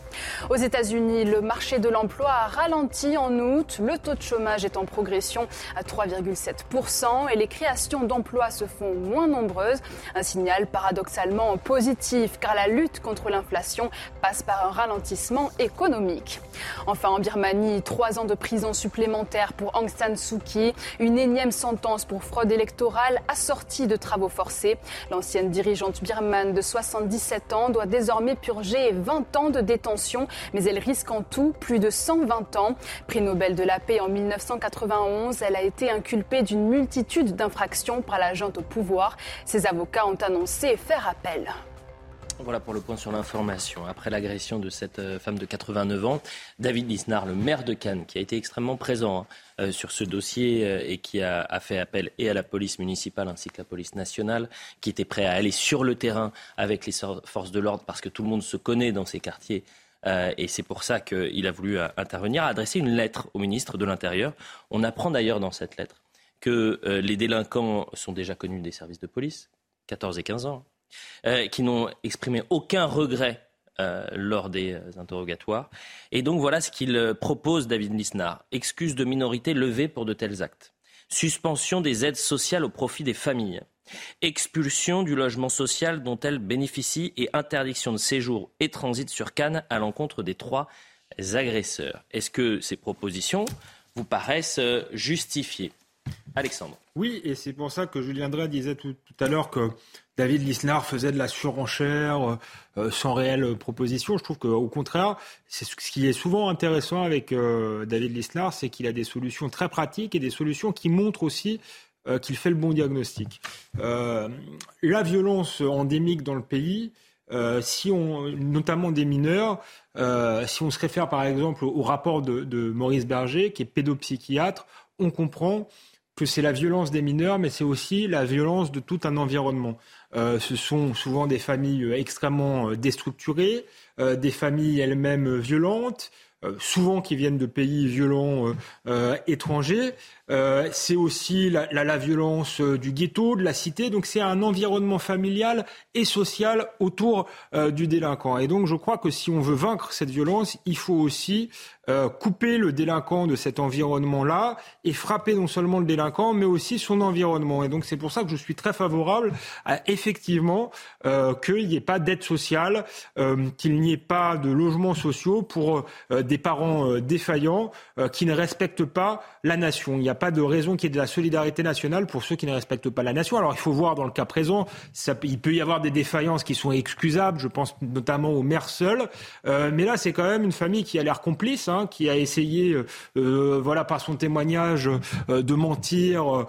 Aux États-Unis, le marché de l'emploi a ralenti en août. Le taux de chômage est en progression à 3,7% et les créations d'emplois se font moins nombreuses. Un signal paradoxalement positif car la lutte contre l'inflation passe par un ralentissement économique. Enfin, en Birmanie, trois ans de prison supplémentaire pour Aung San Suu Kyi, une énième sentence pour fraude électorale assortie de travaux forcés. L'ancienne dirigeante birmane de 77 ans doit désormais purger 20 ans de détention, mais elle risque en tout plus de 120 ans. Prix Nobel de la paix en 1980 elle a été inculpée d'une multitude d'infractions par la junte au pouvoir. Ses avocats ont annoncé faire appel. Voilà pour le point sur l'information. Après l'agression de cette euh, femme de 89 ans, David Lisnard, le maire de Cannes, qui a été extrêmement présent hein, euh, sur ce dossier euh, et qui a, fait appel et à la police municipale ainsi que la police nationale, qui était prêt à aller sur le terrain avec les forces de l'ordre parce que tout le monde se connaît dans ces quartiers euh, et c'est pour ça qu'il a voulu euh, intervenir, a adressé une lettre au ministre de l'Intérieur. On apprend d'ailleurs dans cette lettre que euh, les délinquants sont déjà connus des services de police, 14 et 15 ans, qui n'ont exprimé aucun regret lors des interrogatoires. Et donc voilà ce qu'il propose, David Lisnard. Excuse de minorité levée pour de tels actes. Suspension des aides sociales au profit des familles. Expulsion du logement social dont elle bénéficie et interdiction de séjour et transit sur Cannes à l'encontre des trois agresseurs. Est-ce que ces propositions vous paraissent euh, justifiées? Alexandre. Oui, et c'est pour ça que Julien Drey disait tout, à l'heure que David Lisnard faisait de la surenchère euh, sans réelle proposition. Je trouve qu'au contraire, c'est ce qui est souvent intéressant avec euh, David Lisnard, c'est qu'il a des solutions très pratiques et des solutions qui montrent aussi euh, qu'il fait le bon diagnostic. Euh, la violence endémique dans le pays, euh, si on, notamment des mineurs, si on se réfère par exemple au, rapport de, Maurice Berger, qui est pédopsychiatre, on comprend que c'est la violence des mineurs, mais c'est aussi la violence de tout un environnement. ce sont souvent des familles extrêmement déstructurées, des familles elles-mêmes violentes, souvent qui viennent de pays violents étrangers. Euh, c'est aussi la, la, la violence euh, du ghetto, de la cité. Donc c'est un environnement familial et social autour euh, du délinquant. Et donc je crois que si on veut vaincre cette violence, il faut aussi couper le délinquant de cet environnement-là et frapper non seulement le délinquant, mais aussi son environnement. Et donc c'est pour ça que je suis très favorable à effectivement qu'il n'y ait pas d'aide sociale, qu'il n'y ait pas de logements sociaux pour des parents défaillants qui ne respectent pas la nation. Pas de raison qu'il y ait de la solidarité nationale pour ceux qui ne respectent pas la nation. Alors il faut voir dans le cas présent, il peut y avoir des défaillances qui sont excusables, je pense notamment aux mères seules, mais là c'est quand même une famille qui a l'air complice, hein, qui a essayé, voilà, par son témoignage, de mentir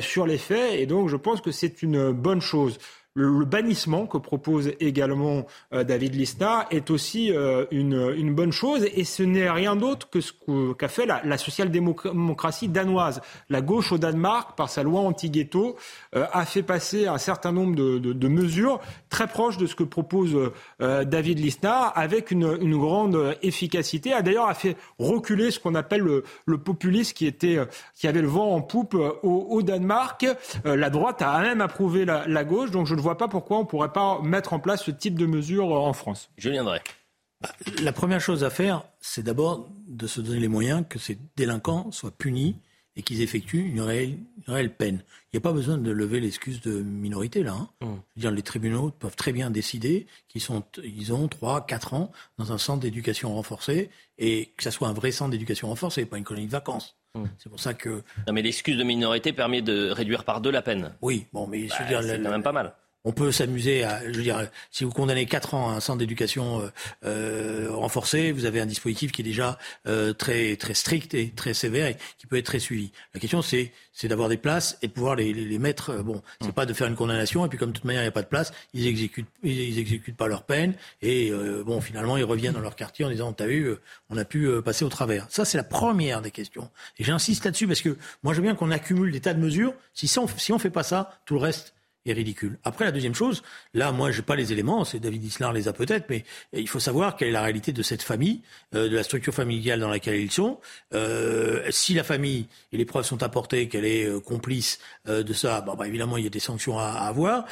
sur les faits, et donc je pense que c'est une bonne chose. Le, bannissement que propose également euh, David Lista est aussi euh, une, bonne chose et ce n'est rien d'autre que ce qu'a fait la, social-démocratie danoise. La gauche au Danemark, par sa loi anti-ghetto, euh, a fait passer un certain nombre de, mesures très proches de ce que propose David Lista avec une, grande efficacité. A d'ailleurs a fait reculer ce qu'on appelle le, le, populisme qui était qui avait le vent en poupe au, Danemark. la droite a même approuvé la, gauche, donc ne vois pas pourquoi on ne pourrait pas mettre en place ce type de mesures en France. Je viendrai. Bah, la première chose à faire, c'est d'abord de se donner les moyens que ces délinquants soient punis et qu'ils effectuent une réelle, réelle, peine. Il n'y a pas besoin de lever l'excuse de minorité là. Hein. Mmh. dire, les tribunaux peuvent très bien décider qu'ils sont, ils ont 3, 4 ans dans un centre d'éducation renforcée et que ça soit un vrai centre d'éducation renforcée, pas une colonie de vacances. Mmh. C'est pour ça que. Non, mais l'excuse de minorité permet de réduire par deux la peine. Oui, bon, mais bah, c'est quand même pas mal on peut s'amuser à, je veux dire, si vous condamnez 4 ans à un centre d'éducation euh, euh, renforcé, vous avez un dispositif qui est déjà euh, très très strict et très sévère et qui peut être très suivi. La question c'est c'est d'avoir des places et de pouvoir les, les, mettre. Bon, c'est mmh. pas de faire une condamnation et puis comme de toute manière il n'y a pas de place, ils exécutent ils, exécutent pas leur peine et bon finalement ils reviennent dans leur quartier en disant t'as vu, on a pu passer au travers. Ça c'est la première des questions et j'insiste là-dessus parce que moi je veux bien qu'on accumule des tas de mesures. Si on si on fait pas ça, tout le reste est ridicule. Après, la deuxième chose, là, moi, j'ai pas les éléments, c'est David Islar les a peut-être, mais il faut savoir quelle est la réalité de cette famille, euh, de la structure familiale dans laquelle ils sont. Euh, si la famille et les preuves sont apportées qu'elle est euh, complice de ça, bah, évidemment, il y a des sanctions à, avoir.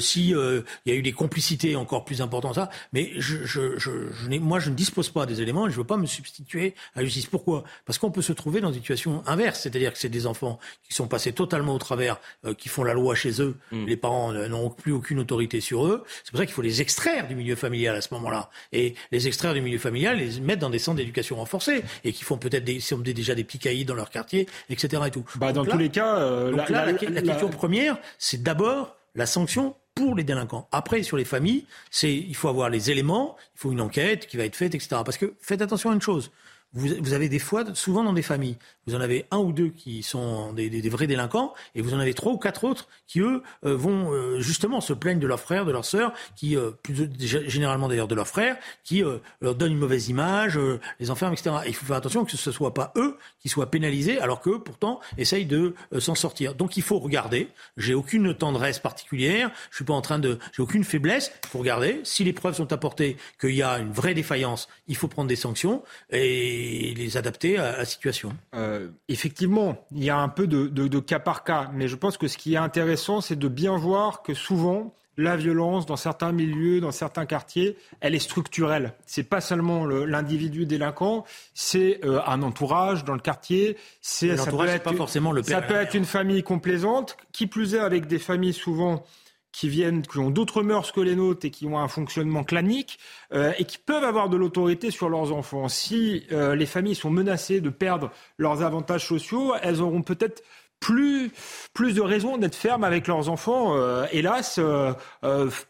si il y a eu des complicités encore plus importantes, ça, mais je, je, je, je moi, je ne dispose pas des éléments et je veux pas me substituer à la justice. Pourquoi? Parce qu'on peut se trouver dans une situation inverse, c'est-à-dire que c'est des enfants qui sont passés totalement au travers, qui font la loi chez eux. Mmh les parents n'ont plus aucune autorité sur eux. C'est pour ça qu'il faut les extraire du milieu familial à ce moment-là. Et les extraire du milieu familial, les mettre dans des centres d'éducation renforcés et qui font peut-être des, déjà des petits dans leur quartier, etc. Et tout. Bah, dans tous les cas, euh, la, la, question première, c'est d'abord la sanction pour les délinquants. Après, sur les familles, c'est il faut avoir les éléments, il faut une enquête qui va être faite, etc. Parce que faites attention à une chose. Vous, vous avez des fois, souvent dans des familles, vous en avez un ou deux qui sont des, des, vrais délinquants, et vous en avez trois ou quatre autres qui, eux, euh, vont euh, justement se plaignent de leurs frères, de leurs sœurs, qui, euh, plus, généralement d'ailleurs de leurs frères, qui leur donnent une mauvaise image, les enferment, etc. Et il faut faire attention que ce ne soit pas eux qui soient pénalisés, alors qu'eux, pourtant, essayent de s'en sortir. Donc il faut regarder. J'ai aucune tendresse particulière, je suis pas en train de... J'ai aucune faiblesse. Il faut regarder. Si les preuves sont apportées qu'il y a une vraie défaillance, il faut prendre des sanctions et les adapter à la situation. Euh, effectivement, il y a un peu de, cas par cas, mais je pense que ce qui est intéressant, c'est de bien voir que souvent, la violence dans certains milieux, dans certains quartiers, elle est structurelle. C'est pas seulement l'individu délinquant, c'est euh, un entourage dans le quartier. C'est ça peut être pas forcément le Ça peut être une famille complaisante, qui plus est avec des familles souvent qui viennent, qui ont d'autres mœurs que les nôtres et qui ont un fonctionnement clanique euh, et qui peuvent avoir de l'autorité sur leurs enfants. Si euh, les familles sont menacées de perdre leurs avantages sociaux, elles auront peut-être plus, plus de raisons d'être fermes avec leurs enfants. Euh, hélas,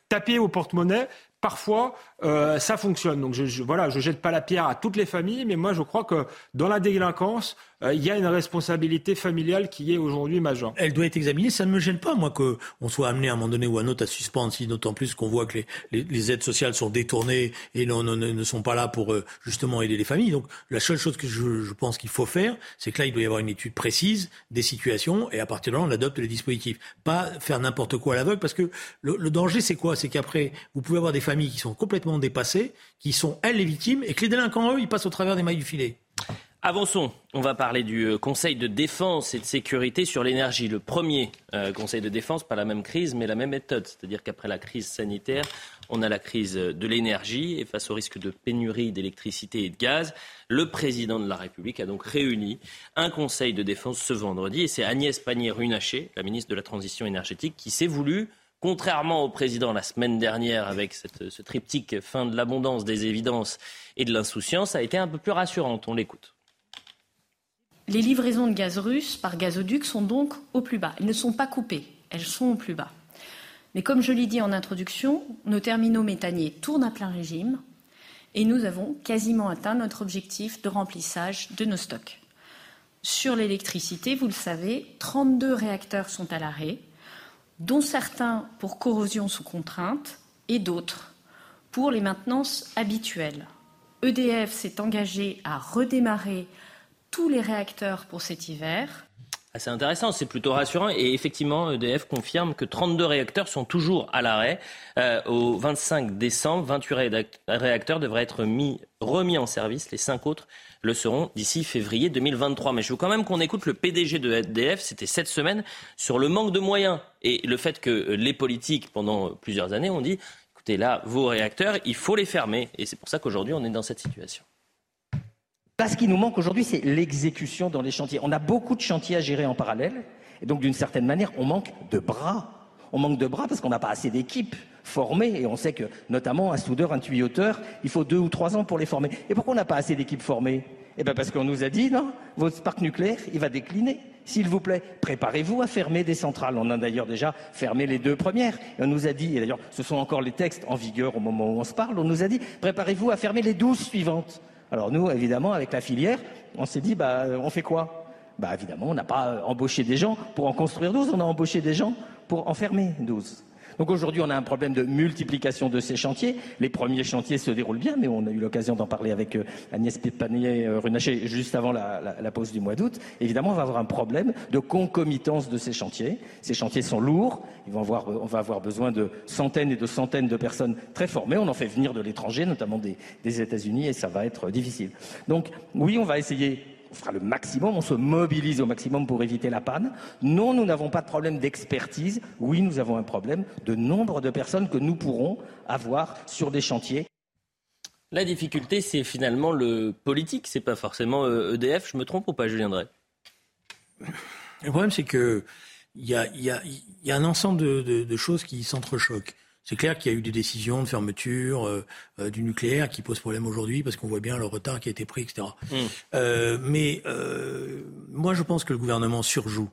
taper au porte-monnaie, parfois, ça fonctionne. Donc je, je, voilà, je jette pas la pierre à toutes les familles, mais moi je crois que dans la délinquance, euh, il y a une responsabilité familiale qui est aujourd'hui majeure. Elle doit être examinée. Ça ne me gêne pas, moi, qu'on soit amené à un moment donné ou à un autre à suspendre, si d'autant plus qu'on voit que les, les, aides sociales sont détournées et non, ne sont pas là pour euh, justement aider les familles. Donc, la seule chose que je, je pense qu'il faut faire, c'est que là, il doit y avoir une étude précise des situations et à partir de là, on adopte les dispositifs. Pas faire n'importe quoi à l'aveugle parce que le, le danger, c'est quoi? C'est qu'après, vous pouvez avoir des familles qui sont complètement dépassées, qui sont, elles, les victimes et que les délinquants, eux, ils passent au travers des mailles du filet. Avançons. On va parler du euh, Conseil de défense et de sécurité sur l'énergie. Le premier euh, Conseil de défense, pas la même crise, mais la même méthode. C'est-à-dire qu'après la crise sanitaire, on a la crise de l'énergie et face au risque de pénurie d'électricité et de gaz, le président de la République a donc réuni un Conseil de défense ce vendredi et c'est Agnès Pannier-Runacher, la ministre de la Transition énergétique, qui s'est voulu contrairement au président la semaine dernière avec ce triptyque fin de l'abondance, des évidences et de l'insouciance, a été un peu plus rassurante. On l'écoute. Les livraisons de gaz russe par gazoduc sont donc au plus bas. Elles ne sont pas coupées, elles sont au plus bas. Mais comme je l'ai dit en introduction, nos terminaux méthaniers tournent à plein régime et nous avons quasiment atteint notre objectif de remplissage de nos stocks. Sur l'électricité, vous le savez, 32 réacteurs sont à l'arrêt, dont certains pour corrosion sous contrainte et d'autres pour les maintenances habituelles. EDF s'est engagé à redémarrer tous les réacteurs pour cet hiver. C'est intéressant, c'est plutôt rassurant. Et effectivement, EDF confirme que 32 réacteurs sont toujours à l'arrêt. Euh, au 25 décembre, 28 réacteurs devraient être mis, remis en service. Les 5 autres le seront d'ici février 2023. Mais je veux quand même qu'on écoute le PDG de EDF, c'était cette semaine, sur le manque de moyens et le fait que les politiques, pendant plusieurs années, ont dit, écoutez, là, vos réacteurs, il faut les fermer. Et c'est pour ça qu'aujourd'hui, on est dans cette situation. Ce qui nous manque aujourd'hui, c'est l'exécution dans les chantiers. On a beaucoup de chantiers à gérer en parallèle, et donc d'une certaine manière, on manque de bras. On manque de bras parce qu'on n'a pas assez d'équipes formées, et on sait que notamment un soudeur, un tuyauteur, il faut deux ou trois ans pour les former. Et pourquoi on n'a pas assez d'équipes formées? Eh bien parce qu'on nous a dit, non, votre parc nucléaire, il va décliner. S'il vous plaît, préparez-vous à fermer des centrales. On a d'ailleurs déjà fermé les deux premières. Et on nous a dit, et d'ailleurs ce sont encore les textes en vigueur au moment où on se parle, on nous a dit, préparez-vous à fermer les douze suivantes. Alors nous, évidemment, avec la filière, on s'est dit, bah, on fait quoi? Bah évidemment, on n'a pas embauché des gens pour en construire 12, on a embauché des gens pour en fermer 12. Donc aujourd'hui, on a un problème de multiplication de ces chantiers. Les premiers chantiers se déroulent bien, mais on a eu l'occasion d'en parler avec euh, Agnès Pépanier-Runacher juste avant la, pause du mois d'août. Évidemment, on va avoir un problème de concomitance de ces chantiers. Ces chantiers sont lourds. Ils vont on va avoir besoin de centaines et de centaines de personnes très formées. On en fait venir de l'étranger, notamment des, des États-Unis, et ça va être difficile. Donc oui, on va essayer on fera le maximum, on se mobilise au maximum pour éviter la panne. Non, nous n'avons pas de problème d'expertise. Oui, nous avons un problème de nombre de personnes que nous pourrons avoir sur des chantiers. La difficulté, c'est finalement le politique, c'est pas forcément EDF. Je me trompe ou pas, Julien Drey? Le problème, c'est que il y a, un ensemble de choses qui s'entrechoquent. C'est clair qu'il y a eu des décisions de fermeture euh, euh, du nucléaire qui posent problème aujourd'hui parce qu'on voit bien le retard qui a été pris, etc. Mm. Euh, mais moi, je pense que le gouvernement surjoue.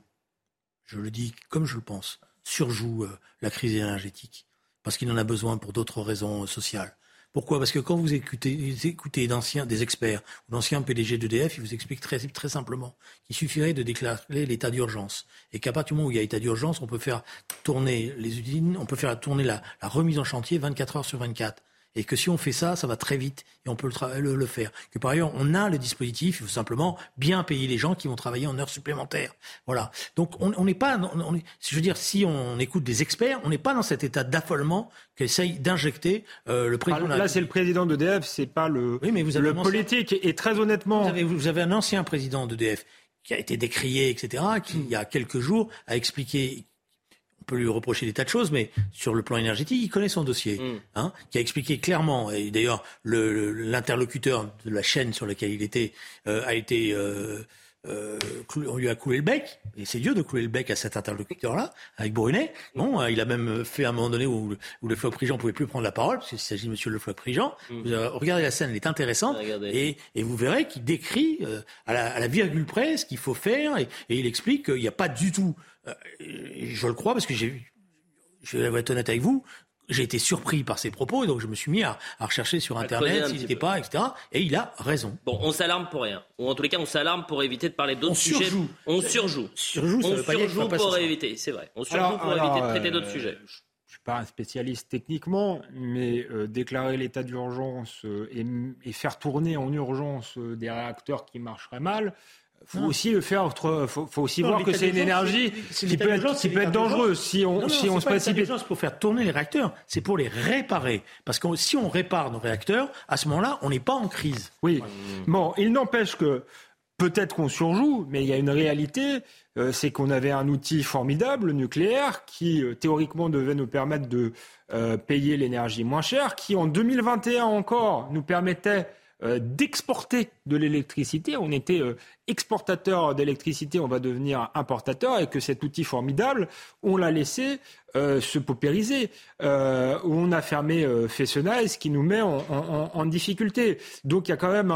Je le dis comme je le pense, surjoue la crise énergétique parce qu'il en a besoin pour d'autres raisons sociales. Pourquoi? Parce que quand vous écoutez, des experts ou d'anciens PDG d'EDF, ils vous expliquent très, simplement qu'il suffirait de déclarer l'état d'urgence. Et qu'à partir du moment où il y a état d'urgence, on peut faire tourner les usines, on peut faire tourner la, la remise en chantier 24 heures sur 24 et que si on fait ça, ça va très vite et on peut le, le, faire. Que par ailleurs, on a le dispositif, il faut simplement bien payer les gens qui vont travailler en heures supplémentaires. Voilà. Donc on n'est pas, on est, je veux dire, si on écoute des experts, on n'est pas dans cet état d'affolement qu'essaye d'injecter euh, le président. là, c'est le président d'EDF, c'est pas le, oui, mais vous avez le politique. Et très honnêtement, vous avez, vous avez un ancien président d'EDF qui a été décrié, etc., qui, il y a quelques jours, a expliqué peut lui reprocher des tas de choses, mais sur le plan énergétique, il connaît son dossier, mm. hein, qui a expliqué clairement, et d'ailleurs l'interlocuteur de la chaîne sur laquelle il était euh, a été... Euh, euh, on lui a coulé le bec, et c'est Dieu de couler le bec à cet interlocuteur-là, avec Brunet. Bon, il a même fait à un moment donné où, où le floc Prigent ne pouvait plus prendre la parole, parce qu'il s'agit de Monsieur le floc Prigent. Mm. regardez la scène, elle est intéressante, et, et, vous verrez qu'il décrit à, la, à, la, virgule près ce qu'il faut faire, et, et il explique qu'il n'y a pas du tout euh, je le crois parce que j'ai je vais être honnête avec vous, j'ai été surpris par ses propos et donc je me suis mis à, rechercher sur Internet s'il n'était pas, etc. Et il a raison. Bon, on s'alarme pour rien. Ou en tous les cas, on s'alarme pour éviter de parler d'autres sujets. On surjoue. surjoue. on surjoue pour éviter, c'est vrai. On surjoue pour éviter de traiter d'autres euh, sujets. Je ne suis pas un spécialiste techniquement, mais euh, déclarer l'état d'urgence et, et, faire tourner en urgence des réacteurs qui marcheraient mal, faut aussi le faire. Faut, faut aussi voir que c'est une énergie qui peut être, qui peut être dangereuse si on, si on se précipite. pour faire tourner les réacteurs, c'est pour les réparer. Parce que si on répare nos réacteurs, à ce moment-là, on n'est pas en crise. Oui. Bon, il n'empêche que peut-être qu'on surjoue, mais il y a une réalité, euh, c'est qu'on avait un outil formidable, le nucléaire, qui euh, théoriquement devait nous permettre de euh, payer l'énergie moins chère, qui en 2021 encore nous permettait d'exporter de l'électricité. On était exportateur d'électricité, on va devenir importateur et que cet outil formidable, on l'a laissé euh, se paupériser, euh, on a fermé euh, Fessenheim, ce qui nous met en, difficulté. Donc il y a quand même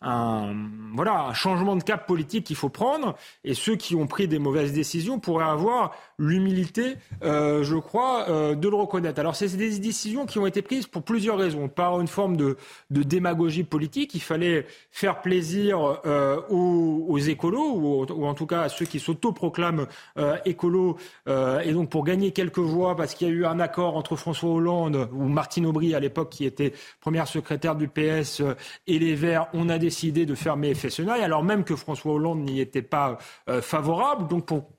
un, voilà, changement de cap politique qu'il faut prendre, et ceux qui ont pris des mauvaises décisions pourraient avoir l'humilité, euh, je crois, de le reconnaître. Alors c'est des décisions qui ont été prises pour plusieurs raisons. Par une forme de, de démagogie politique, il fallait faire plaisir euh, aux, écolos, ou, en tout cas à ceux qui s'autoproclament écolos, et donc pour gagner quelques voix parce qu'il y a eu un accord entre François Hollande ou Martine Aubry à l'époque qui était première secrétaire du PS euh, et les Verts, on a décidé de fermer Fessenheim alors même que François Hollande n'y était pas euh, favorable. Donc pour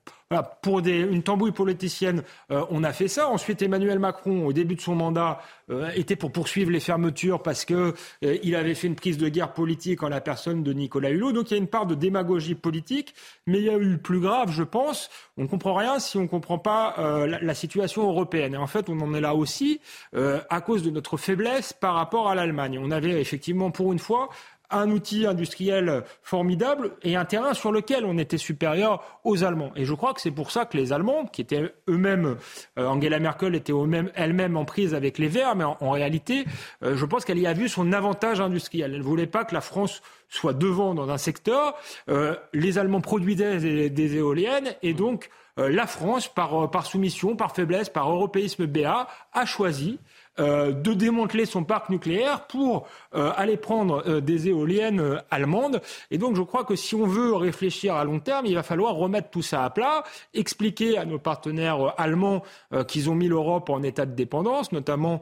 pour une tambouille politicienne, euh, on a fait ça. Ensuite, Emmanuel Macron, au début de son mandat, euh, était pour poursuivre les fermetures parce que euh, il avait fait une prise de guerre politique en la personne de Nicolas Hulot. Donc il y a une part de démagogie politique, mais il y a eu plus grave, je pense. On ne comprend rien si on ne comprend pas la, la, situation européenne. Et en fait, on en est là aussi à cause de notre faiblesse par rapport à l'Allemagne. On avait effectivement, pour une fois, un outil industriel formidable et un terrain sur lequel on était supérieur aux Allemands. Et je crois que c'est pour ça que les Allemands, qui étaient eux-mêmes, euh, Angela Merkel était elle-même en prise avec les Verts, mais en, réalité, euh, je pense qu'elle y a vu son avantage industriel. Elle ne voulait pas que la France soit devant dans un secteur. Euh, les Allemands produisaient des, éoliennes et donc la France, par, par soumission, par faiblesse, par européisme BA, a choisi euh, de démanteler son parc nucléaire pour euh, aller prendre euh, des éoliennes allemandes. Et donc je crois que si on veut réfléchir à long terme, il va falloir remettre tout ça à plat, expliquer à nos partenaires allemands qu'ils ont mis l'Europe en état de dépendance, notamment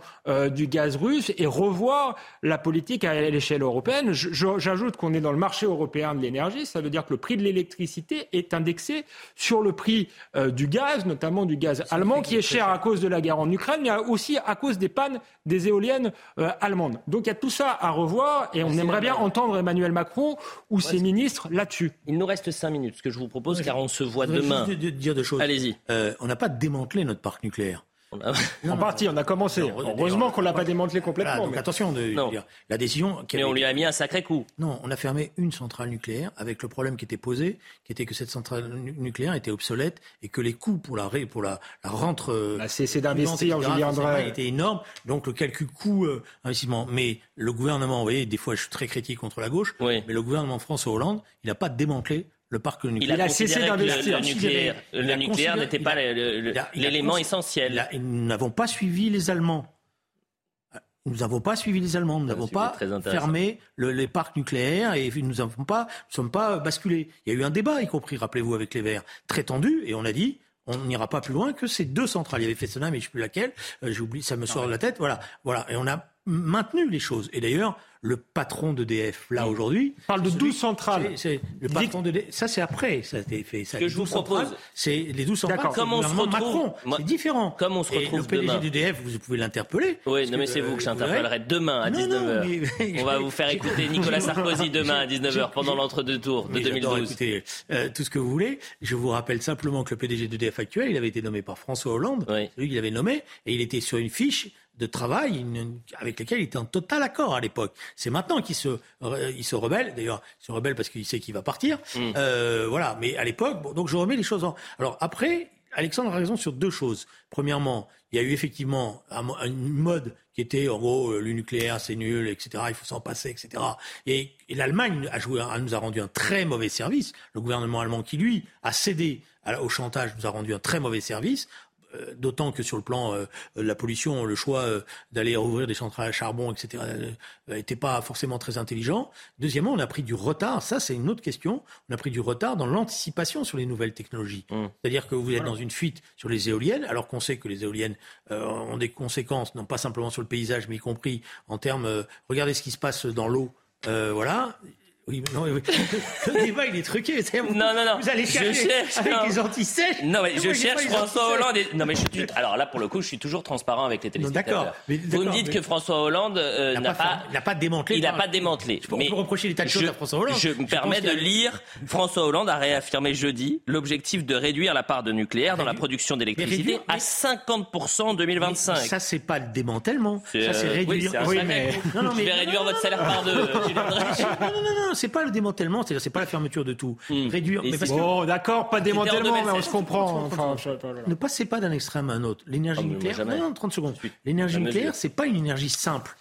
du gaz russe, et revoir la politique à l'échelle européenne. J'ajoute qu'on est dans le marché européen de l'énergie, ça veut dire que le prix de l'électricité est indexé sur le prix du gaz, notamment du gaz allemand, qui est cher à cause de la guerre en Ukraine, mais aussi à cause des pannes des éoliennes euh, allemandes. Donc il y a tout ça à revoir et on aimerait bien entendre Emmanuel Macron ou ses ministres là-dessus. Il nous reste cinq minutes, ce que je vous propose, car on se voit demain. De, dire deux choses. Allez-y. Euh, on n'a pas démantelé notre parc nucléaire. En partie, on a commencé. Heureusement qu'on l'a pas démantelé complètement. donc attention, de, dire, la décision. Mais on lui a mis un sacré coup. Non, on a fermé une centrale nucléaire avec le problème qui était posé, qui était que cette centrale nucléaire était obsolète et que les coûts pour la pour la, la rentre. Euh, bah, c'est d'investir, Julien André. était énorme. Donc le calcul coût euh, investissement. Mais le gouvernement, vous voyez, des fois je suis très critique contre la gauche, mais le gouvernement François Hollande, il n'a pas démantelé le parc nucléaire. Il a, cessé d'investir. Le, nucléaire, n'était pas l'élément essentiel. nous n'avons pas suivi les Allemands. Nous n'avons pas suivi les Allemands, nous n'avons pas fermé les parcs nucléaires et nous n'avons pas, nous sommes pas basculés. Il y a eu un débat, y compris, rappelez-vous, avec les Verts, très tendu, et on a dit, on n'ira pas plus loin que ces deux centrales. Il y avait Fessenheim, mais je ne sais plus laquelle. Euh, J'oublie, ça me sort de la tête. Voilà, voilà. Et on a maintenu les choses. Et d'ailleurs, le patron d'EDF, là, aujourd'hui. parle de 12 centrales. C'est, le patron de ça, c'est après, ça a été fait. Ça, que je vous propose. C'est les 12 centrales. Comme on se retrouve. Macron. C'est différent. Comme on se retrouve. Et le PDG d'EDF, vous pouvez l'interpeller. Oui, non, mais c'est vous que j'interpellerai demain à 19h. on va vous faire [LAUGHS] écouter Nicolas Sarkozy demain à 19h pendant l'entre-deux tours de 2012. Écoutez, euh, tout ce que vous voulez. Je vous rappelle simplement que le PDG d'EDF actuel, il avait été nommé par François Hollande. Celui qu'il avait nommé. Et il était sur une fiche de travail avec lesquels il était en total accord à l'époque. C'est maintenant qu'il se, il se rebelle. D'ailleurs, il se rebelle parce qu'il sait qu'il va partir. Mm. Euh, voilà. Mais à l'époque, bon, donc je remets les choses en. Alors après, Alexandre a raison sur deux choses. Premièrement, il y a eu effectivement une mode qui était en gros le nucléaire c'est nul, etc. Il faut s'en passer, etc. Et, l'Allemagne a joué, nous a rendu un très mauvais service. Le gouvernement allemand qui lui a cédé au chantage nous a rendu un très mauvais service euh, d'autant que sur le plan euh, de la pollution, le choix euh, d'aller rouvrir des centrales à charbon, etc., n'était pas forcément très intelligent. Deuxièmement, on a pris du retard. Ça, c'est une autre question. On a pris du retard dans l'anticipation sur les nouvelles technologies. Mmh. C'est-à-dire que vous êtes dans une fuite sur les éoliennes, alors qu'on sait que les éoliennes ont des conséquences, non pas simplement sur le paysage, mais y compris en termes. regardez ce qui se passe dans l'eau. voilà, oui, non, oui. Le débat, il est truqué. Vous, non, non, non. Vous allez chercher je cherche, avec non. les antisèches. Non, mais je cherche François Hollande. Et... Non, mais je suis... Alors là, pour le coup, je suis toujours transparent avec les téléspectateurs. D'accord. Vous me dites mais... que François Hollande euh, n'a pas, n'a pas démantelé. Il n'a pas démantelé. Je peux, mais on peut reprocher les tas de choses je, à François Hollande. Je me permets de lire. François Hollande a réaffirmé jeudi l'objectif de réduire la part de nucléaire dans la production d'électricité à 50% en 2025. Mais ça, c'est pas le démantèlement. Ça, c'est réduire. Oui, mais... Non, non, mais... Je vais réduire votre salaire par deux. Non, non, non, c'est pas le démantèlement, c'est-à-dire c'est pas la fermeture de tout. Hmm. Réduire. Mais parce bon, d'accord, pas démantèlement, mais on se comprend. Enfin, ne passez pas d'un extrême à un autre. L'énergie oh, nucléaire. Non, non, 30 secondes. L'énergie nucléaire, c'est pas une énergie simple.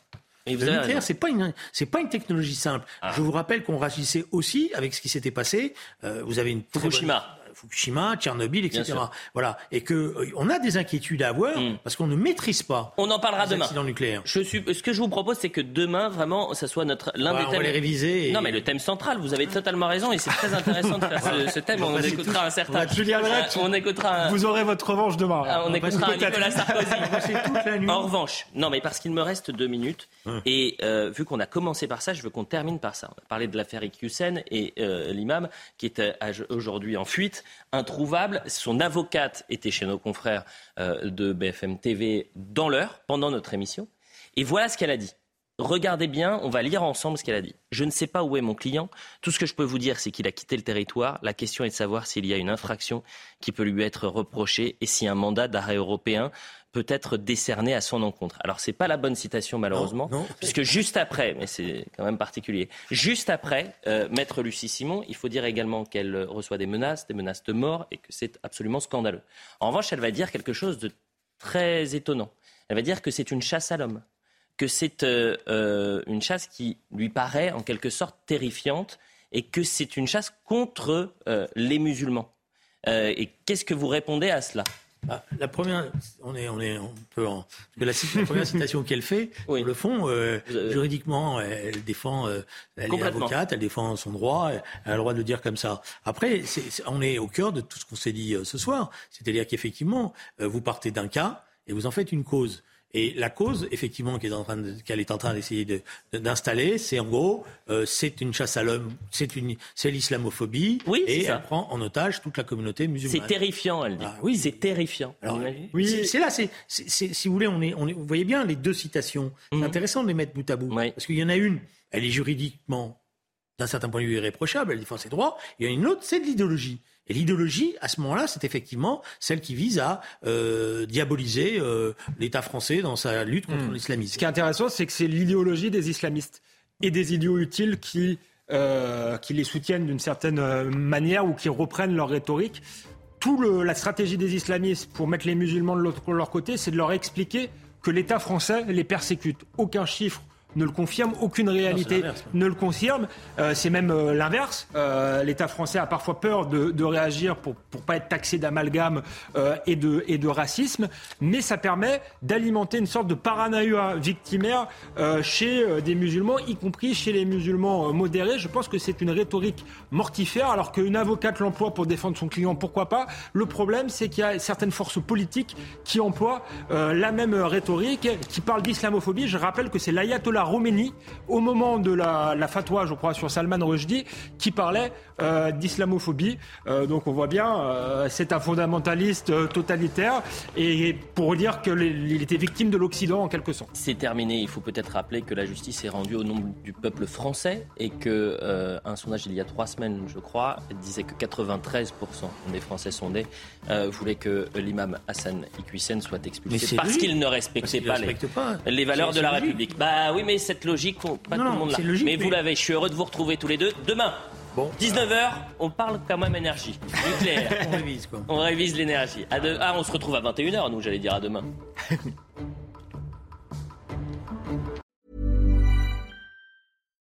Le nucléaire, c'est pas une, c'est pas une technologie simple. Ah. Je vous rappelle qu'on réagissait aussi avec ce qui s'était passé. Euh, vous avez une Fukushima. Fukushima, Tchernobyl, etc. Voilà, et que euh, on a des inquiétudes à avoir hmm. parce qu'on ne maîtrise pas. On en parlera demain. nucléaires. Je suis. Ce que je vous propose, c'est que demain, vraiment, ça soit notre l'un des thèmes. On va les réviser. Non, mais le thème central. Vous avez totalement raison, et c'est très intéressant de faire ce, thème. On, écoutera un certain. Julien on écoutera. Vous aurez votre revanche demain. Ah, on, écoutera un Nicolas Sarkozy. en revanche, non, mais parce qu'il me reste deux minutes, hum. et euh, vu qu'on a commencé par ça, je veux qu'on termine par ça. On va parler de l'affaire Iqiyoussen et euh, l'imam qui est aujourd'hui en fuite, introuvable son avocate était chez nos confrères euh, de BFM TV dans l'heure, pendant notre émission. Et voilà ce qu'elle a dit. Regardez bien, on va lire ensemble ce qu'elle a dit. Je ne sais pas où est mon client. Tout ce que je peux vous dire, c'est qu'il a quitté le territoire. La question est de savoir s'il y a une infraction qui peut lui être reprochée et si un mandat d'arrêt européen peut être décerné à son encontre. Alors c'est pas la bonne citation malheureusement, puisque juste après, mais c'est quand même particulier, juste après, euh, Maître Lucie Simon, il faut dire également qu'elle reçoit des menaces, des menaces de mort, et que c'est absolument scandaleux. En revanche, elle va dire quelque chose de très étonnant. Elle va dire que c'est une chasse à l'homme, que c'est euh, euh, une chasse qui lui paraît en quelque sorte terrifiante, et que c'est une chasse contre les musulmans. et qu'est-ce que vous répondez à cela? Bah, la première, on est, on est, on peut en, la, première citation qu'elle fait, oui. le fond, euh, juridiquement, elle défend, euh, elle est avocate, elle défend son droit, elle a le droit de le dire comme ça. Après, on est au cœur de tout ce qu'on s'est dit euh, ce soir, c'est-à-dire qu'effectivement, vous partez d'un cas et vous en faites une cause. Et la cause, effectivement, qu'elle est en train qu'elle est en train d'essayer d'installer, c'est en gros, euh, c'est une chasse à l'homme, c'est une, c'est l'islamophobie, oui, et elle prend en otage toute la communauté musulmane. C'est terrifiant, elle dit. Ah oui, c'est terrifiant. Alors, oui, c'est là, c'est, si vous voulez, on est, on est, vous voyez bien les deux citations. C'est mhm. intéressant de les mettre bout à bout, parce qu'il y en a une, elle est juridiquement, d'un certain point de vue, irréprochable, elle défend ses droits. Il y en a une autre, c'est de l'idéologie. Et l'idéologie, à ce moment-là, c'est effectivement celle qui vise à euh, diaboliser euh, l'État français dans sa lutte contre hmm. l'islamisme. Ce qui est intéressant, c'est que c'est l'idéologie des islamistes et des idiots utiles qui, euh, qui les soutiennent d'une certaine manière ou qui reprennent leur rhétorique. Tout la stratégie des islamistes pour mettre les musulmans de leur côté, c'est de leur expliquer que l'État français les persécute. Aucun chiffre ne le confirme, aucune réalité ne le confirme. Euh, c'est même euh, l'inverse. Euh, L'État français a parfois peur de, réagir pour ne pas être taxé d'amalgame et, de, et de racisme, mais ça permet d'alimenter une sorte de paranoïa victimaire chez des musulmans, y compris chez les musulmans modérés. Je pense que c'est une rhétorique mortifère, alors qu'une avocate l'emploie pour défendre son client, pourquoi pas. Le problème, c'est qu'il y a certaines forces politiques qui emploient la même rhétorique, qui parlent d'islamophobie. Je rappelle que c'est l'ayatollah Roménie au moment de la, la, fatwa, je crois, sur Salman Rushdie, qui parlait euh, d'islamophobie. Euh, donc on voit bien, euh, c'est un fondamentaliste totalitaire et pour dire qu'il était victime de l'Occident en quelque sorte. C'est terminé. Il faut peut-être rappeler que la justice est rendue au nom du peuple français et que un sondage il y a trois semaines, je crois, disait que 93% des Français sondés voulaient que l'imam Hassan Iqiyoussen soit expulsé parce qu'il ne respectait pas, les, pas, les, valeurs de la République. Bah oui, mais cette logique, pas tout le monde là. mais, vous l'avez, je suis heureux de vous retrouver tous les deux. Demain, Bon. 19h, on parle quand même énergie. Nucléaire. [LAUGHS] on révise quoi. On révise l'énergie. Ah, on se retrouve à 21h, nous, j'allais dire à demain. [LAUGHS]